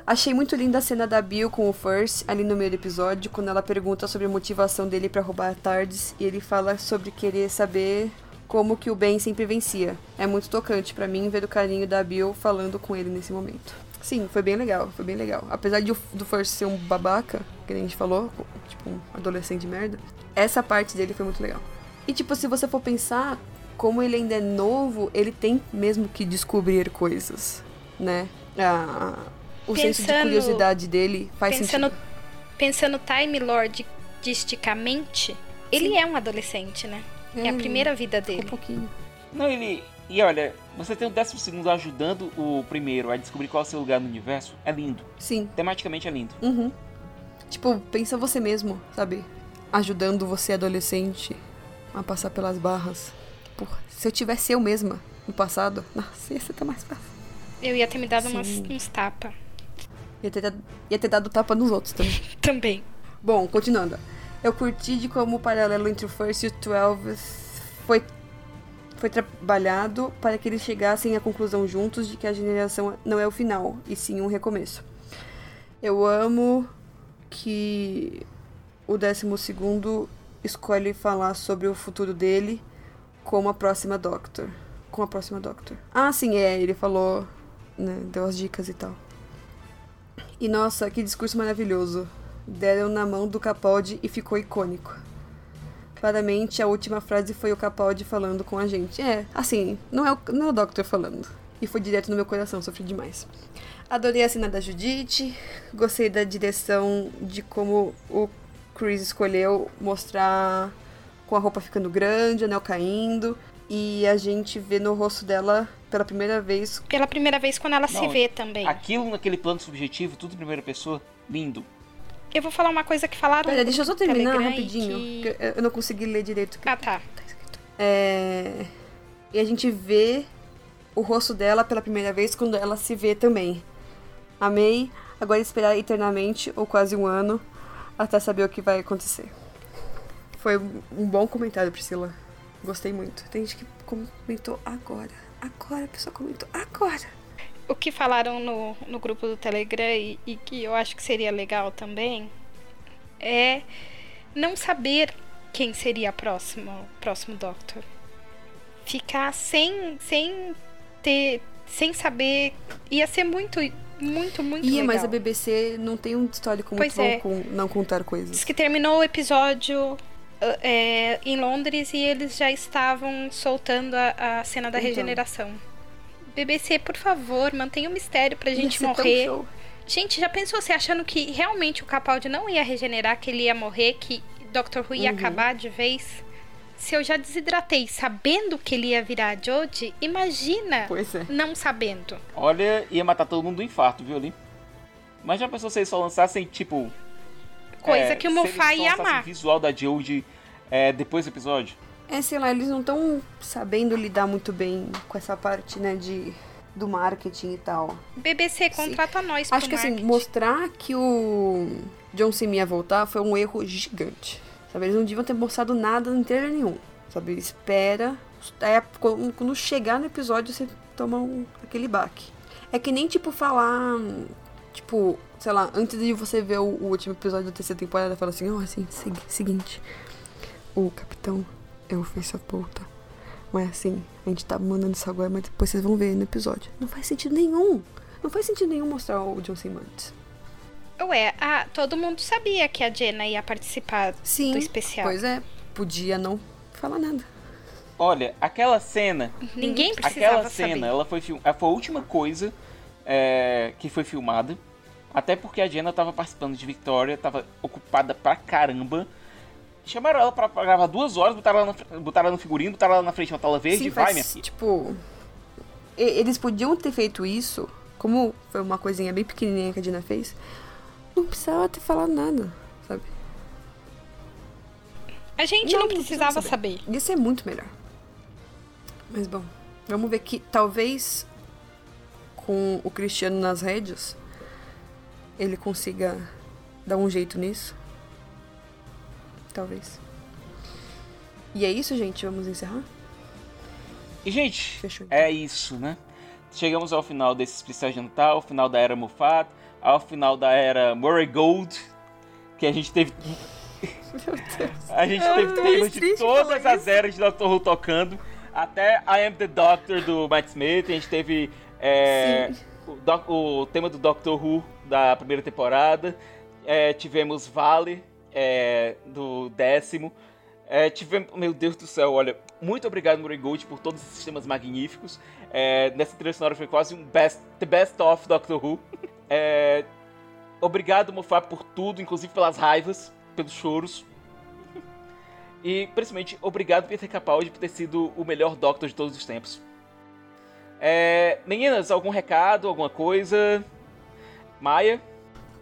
Achei muito linda a cena da Bill com o First ali no meio do episódio, quando ela pergunta sobre a motivação dele pra roubar a Tardes e ele fala sobre querer saber como que o bem sempre vencia. É muito tocante pra mim ver o carinho da Bill falando com ele nesse momento. Sim, foi bem legal, foi bem legal. Apesar de do First ser um babaca, que a gente falou, tipo um adolescente de merda, essa parte dele foi muito legal. E tipo, se você for pensar, como ele ainda é novo, ele tem mesmo que descobrir coisas, né? Ah, o senso de Pensando- curiosidade dele faz Pensando, sentido. pensando Time Lord artisticamente, ele é um adolescente, né? É, a primeira vida dele. Um pouquinho. Não, ele. E olha, você tem o décimo segundo ajudando o primeiro a descobrir qual é o seu lugar no universo. É lindo. Sim. Tematicamente é lindo. Uhum. Tipo, pensa você mesmo, sabe? Ajudando você adolescente a passar pelas barras. Se eu tivesse eu mesma no passado, nossa, ia ser tão mais fácil. Eu ia ter me dado umas, uns tapas. Ia ter, dado- ia ter dado tapa nos outros também. [LAUGHS] Também. Bom, continuando. Eu curti de como o paralelo entre o First e o 12 foi, foi trabalhado para que eles chegassem à conclusão juntos de que a generação não é o final, e sim um recomeço. Eu amo que o 12 escolhe falar sobre o futuro dele como a próxima Doctor. Com a próxima Doctor. Ah, sim, é, ele falou, né, deu as dicas e tal. E nossa, que discurso maravilhoso. Deram na mão do Capaldi e ficou icônico. Claramente, a última frase foi o Capaldi falando com a gente. É, assim, não é o, não é o Doctor falando. E foi direto no meu coração, sofri demais. Adorei a cena da Judite. Gostei da direção de como o Chris escolheu mostrar com a roupa ficando grande, anel caindo. E a gente vê no rosto dela pela primeira vez. Pela primeira vez quando ela se Não, vê também. Aquilo naquele plano subjetivo, tudo em primeira pessoa, lindo. Eu vou falar uma coisa que falaram. Pera, deixa eu só do terminar Telegram rapidinho. que- que eu- não consegui ler direito Ah, tá. É... E a gente vê o rosto dela pela primeira vez quando ela se vê também. Amei. Agora esperar eternamente, ou quase um ano, até saber o que vai acontecer. Foi um bom comentário, Priscila. Gostei muito. Tem gente que comentou agora. Agora, a pessoa comentou agora. O que falaram no, no grupo do Telegram e, e que eu acho que seria legal também é não saber quem seria a próxima, o próximo Doctor. Ficar sem, sem ter. sem saber. Ia ser muito, muito, muito Ia, legal. mas a BBC não tem um histórico muito Pois bom é. com não contar Diz coisas. que terminou o episódio é, em Londres e eles já estavam soltando a, a cena da Então. regeneração. BBC, por favor, mantenha o mistério pra gente morrer. Gente, já pensou você achando que realmente o Capaldi não ia regenerar, que ele ia morrer, que Dr. Who ia Uhum. acabar de vez? Se eu já desidratei sabendo que ele ia virar a Jodie, imagina Pois é. não sabendo. Olha, ia matar todo mundo do infarto, viu ali? Mas já pensou se eles só lançassem, tipo. Coisa é, que o Moffat ia amar. o visual da Jodie é, depois do episódio? É, sei lá, eles não estão sabendo lidar muito bem com essa parte, né, de do marketing e tal. BBC, contrata nós Acho que assim, marketing. mostrar que o John Cena ia voltar foi um erro gigante. Sabe, eles não deviam ter mostrado nada em trailer nenhum. Sabe, espera. Quando quando chegar no episódio, você toma um, aquele baque. É que nem, tipo, falar. Tipo, sei lá, antes de você ver o, o último episódio da terceira temporada, fala assim: ó, assim, segui- seguinte. O capitão é o Face of Volta. Mas assim, a gente tá mandando isso agora, mas depois vocês vão ver no episódio. Não faz sentido nenhum. Não faz sentido nenhum mostrar o John Cena antes. Ué, ah, todo mundo sabia que a Jenna ia participar Sim. do especial. Pois é, podia não falar nada. Olha, aquela cena. Ninguém precisava Aquela cena, saber. ela foi, foi a última coisa é, que foi filmada. Até porque a Jenna tava participando de Victoria, tava ocupada pra caramba. Chamaram ela pra, pra gravar duas horas, botaram ela, na, botaram ela no figurino, botaram ela na frente uma tela verde Sim, e vai, minha filha. Tipo, e- eles podiam ter feito isso, como foi uma coisinha bem pequenininha que a Dina fez. Não precisava ter falado nada, sabe? A gente não, precisava saber. Ia ser muito melhor. Mas bom, vamos ver que talvez com o Cristiano nas rédeas ele consiga dar um jeito nisso. Talvez. E é isso, gente. Vamos encerrar? E, gente, Fechou, então. é isso, né? Chegamos ao final desse especial de Natal, ao final da era Moffat, ao final da era Murray Gold, que a gente teve. [LAUGHS] a gente teve temas de todas as eras de Doctor Who tocando, até I Am the Doctor do Matt Smith, a gente teve é, o, doc- o tema do Doctor Who da primeira temporada, é, tivemos Vale é, do décimo. É, tivemos, meu Deus do céu, olha, muito obrigado, Murray Gold, por todos esses temas magníficos. É, nessa trilha sonora foi quase um best, the best of Doctor Who. [LAUGHS] É, obrigado, Moffat, por tudo, inclusive pelas raivas. pelos choros. [LAUGHS] E, principalmente, obrigado Peter Capaldi por ter sido o melhor Doctor de todos os tempos. É, meninas, algum recado, alguma coisa? Maia?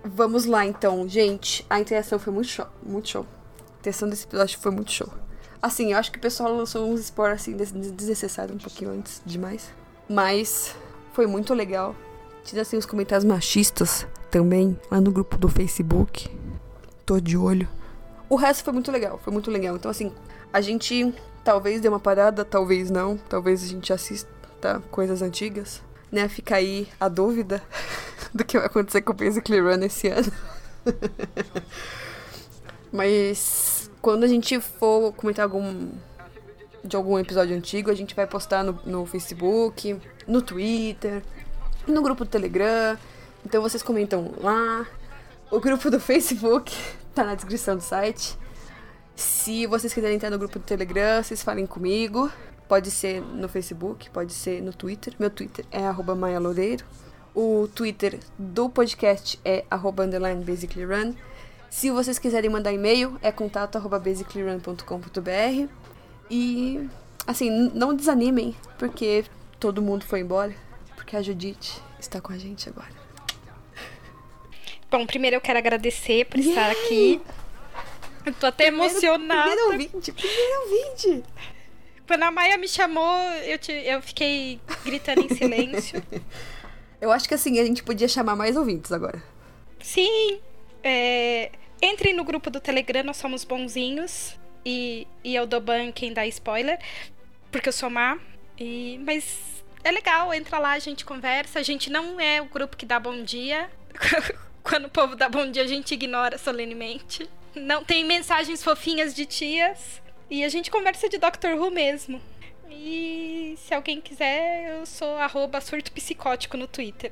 Vamos lá então, gente. A interação foi muito show. Muito show. A interação desse episódio foi muito show. Assim, eu acho que o pessoal lançou uns spoilers assim desnecessários um pouquinho antes demais. Mas foi muito legal. Tinha assim uns comentários machistas também lá no grupo do Facebook. Tô de olho. O resto foi muito legal, foi muito legal. Então assim, a gente talvez dê uma parada, talvez não. Talvez a gente assista coisas antigas, né? Fica aí a dúvida [LAUGHS] do que vai acontecer com o Basically Run esse ano. [LAUGHS] Mas quando a gente for comentar algum de algum episódio antigo, a gente vai postar no, no Facebook, no Twitter, no grupo do Telegram. Então vocês comentam lá. O grupo do Facebook [LAUGHS] tá na descrição do site. Se vocês quiserem entrar no grupo do Telegram, vocês falem comigo. Pode ser no Facebook, pode ser no Twitter. Meu Twitter é arroba Maia Loureiro. O Twitter do podcast é arroba underline basicallyrun. Se vocês quiserem mandar e-mail, é contato arroba basicallyrun.com.br. E, assim, não desanimem, porque todo mundo foi embora. Porque a Judite está com a gente agora. Bom, primeiro eu quero agradecer por estar aqui. Eu tô até emocionada. Primeiro ouvinte, primeiro ouvinte. Quando a Maia me chamou, eu, te, eu fiquei gritando em silêncio. [LAUGHS] eu acho que assim, a gente podia chamar mais ouvintes agora. Sim. É, entrem no grupo do Telegram, nós somos bonzinhos. E, e eu dou ban quem dá spoiler. Porque eu sou má. E, mas é legal, entra lá, a gente conversa. A gente não é o grupo que dá bom dia. [LAUGHS] Quando o povo dá bom dia, a gente ignora solenemente. Não tem mensagens fofinhas de tias. E a gente conversa de Doctor Who mesmo. E se alguém quiser, eu sou arroba surto psicótico no Twitter.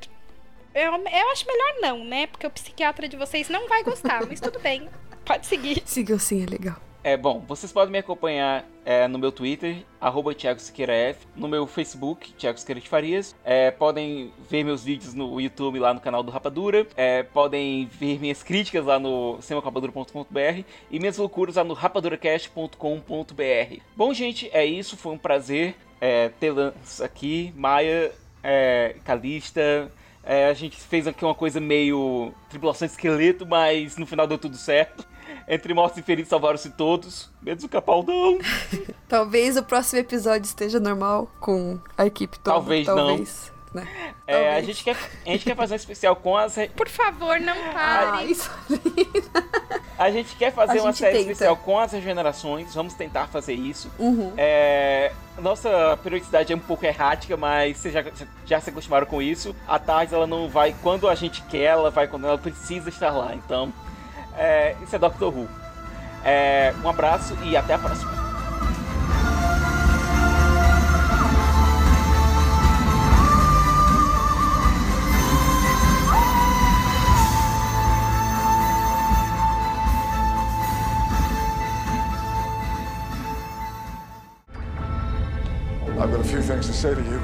Eu, eu acho melhor não, né? Porque o psiquiatra de vocês não vai gostar, mas tudo bem. Pode seguir. Siga sim, é legal. É bom, vocês podem me acompanhar é, no meu Twitter, arroba Thiago F, no meu Facebook, Thiago Siqueira de Farias. É, podem ver meus vídeos no YouTube lá no canal do Rapadura. É, podem ver minhas críticas lá no semacapadura.com.br e minhas loucuras lá no rapaduracast.com.br. Bom, gente, é isso. Foi um prazer é, tê-las aqui. Maia, é, Calista. É, a gente fez aqui uma coisa meio tripulação esqueleto, mas no final deu tudo certo. Entre mortos e feridos salvaram-se todos, menos o Capaldão. [LAUGHS] Talvez o próximo episódio esteja normal com a equipe toda. Talvez, Talvez não. Né? É, a, gente quer, a gente quer fazer um especial com as. Por favor, não pare. [LAUGHS] a gente quer fazer a uma série tenta. especial com as regenerações. Vamos tentar fazer isso. Uhum. É, nossa periodicidade é um pouco errática, mas vocês já, já se acostumaram com isso. A tarde ela não vai quando a gente quer, ela vai quando ela precisa estar lá. Então, é, isso é Doctor Who. É, um abraço e até a próxima. I've got a few things to say to you.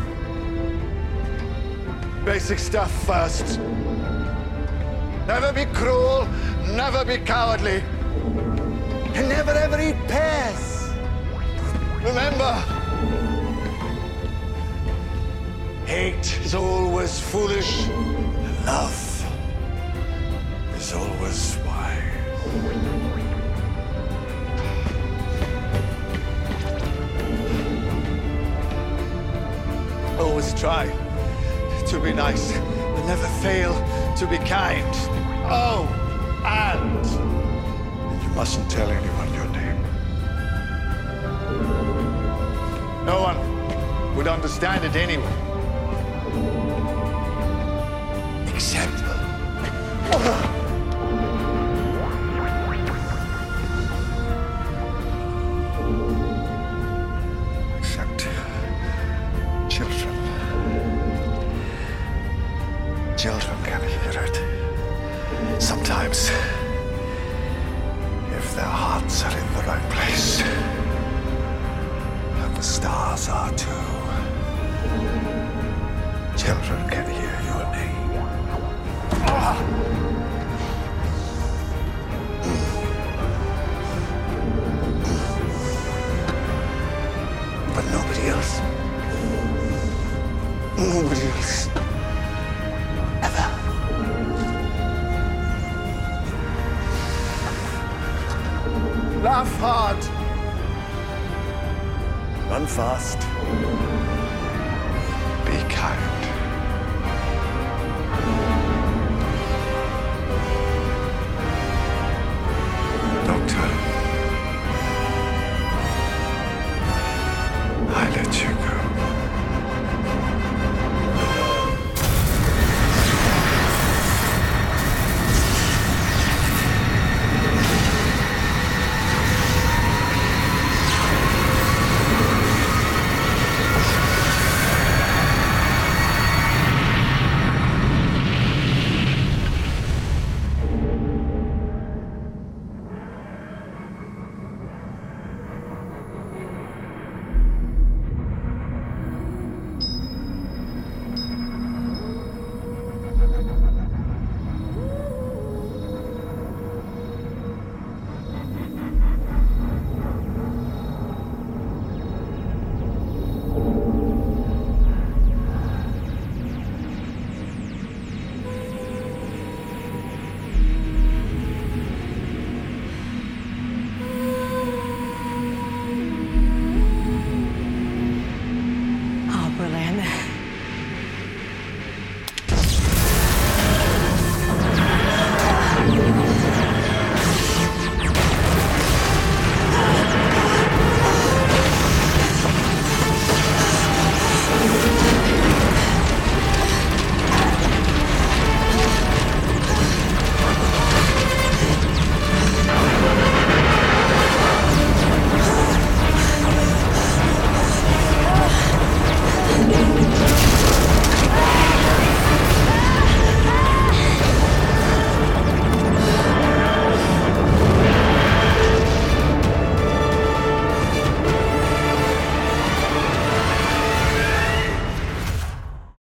Basic stuff first. Never be cruel, never be cowardly, and never ever eat pears. Remember, hate is always foolish, love is always wise. Always try to be nice, but never fail to be kind. Oh, and you mustn't tell anyone your name. No one would understand it anyway. Except [LAUGHS] Run fast. Be kind.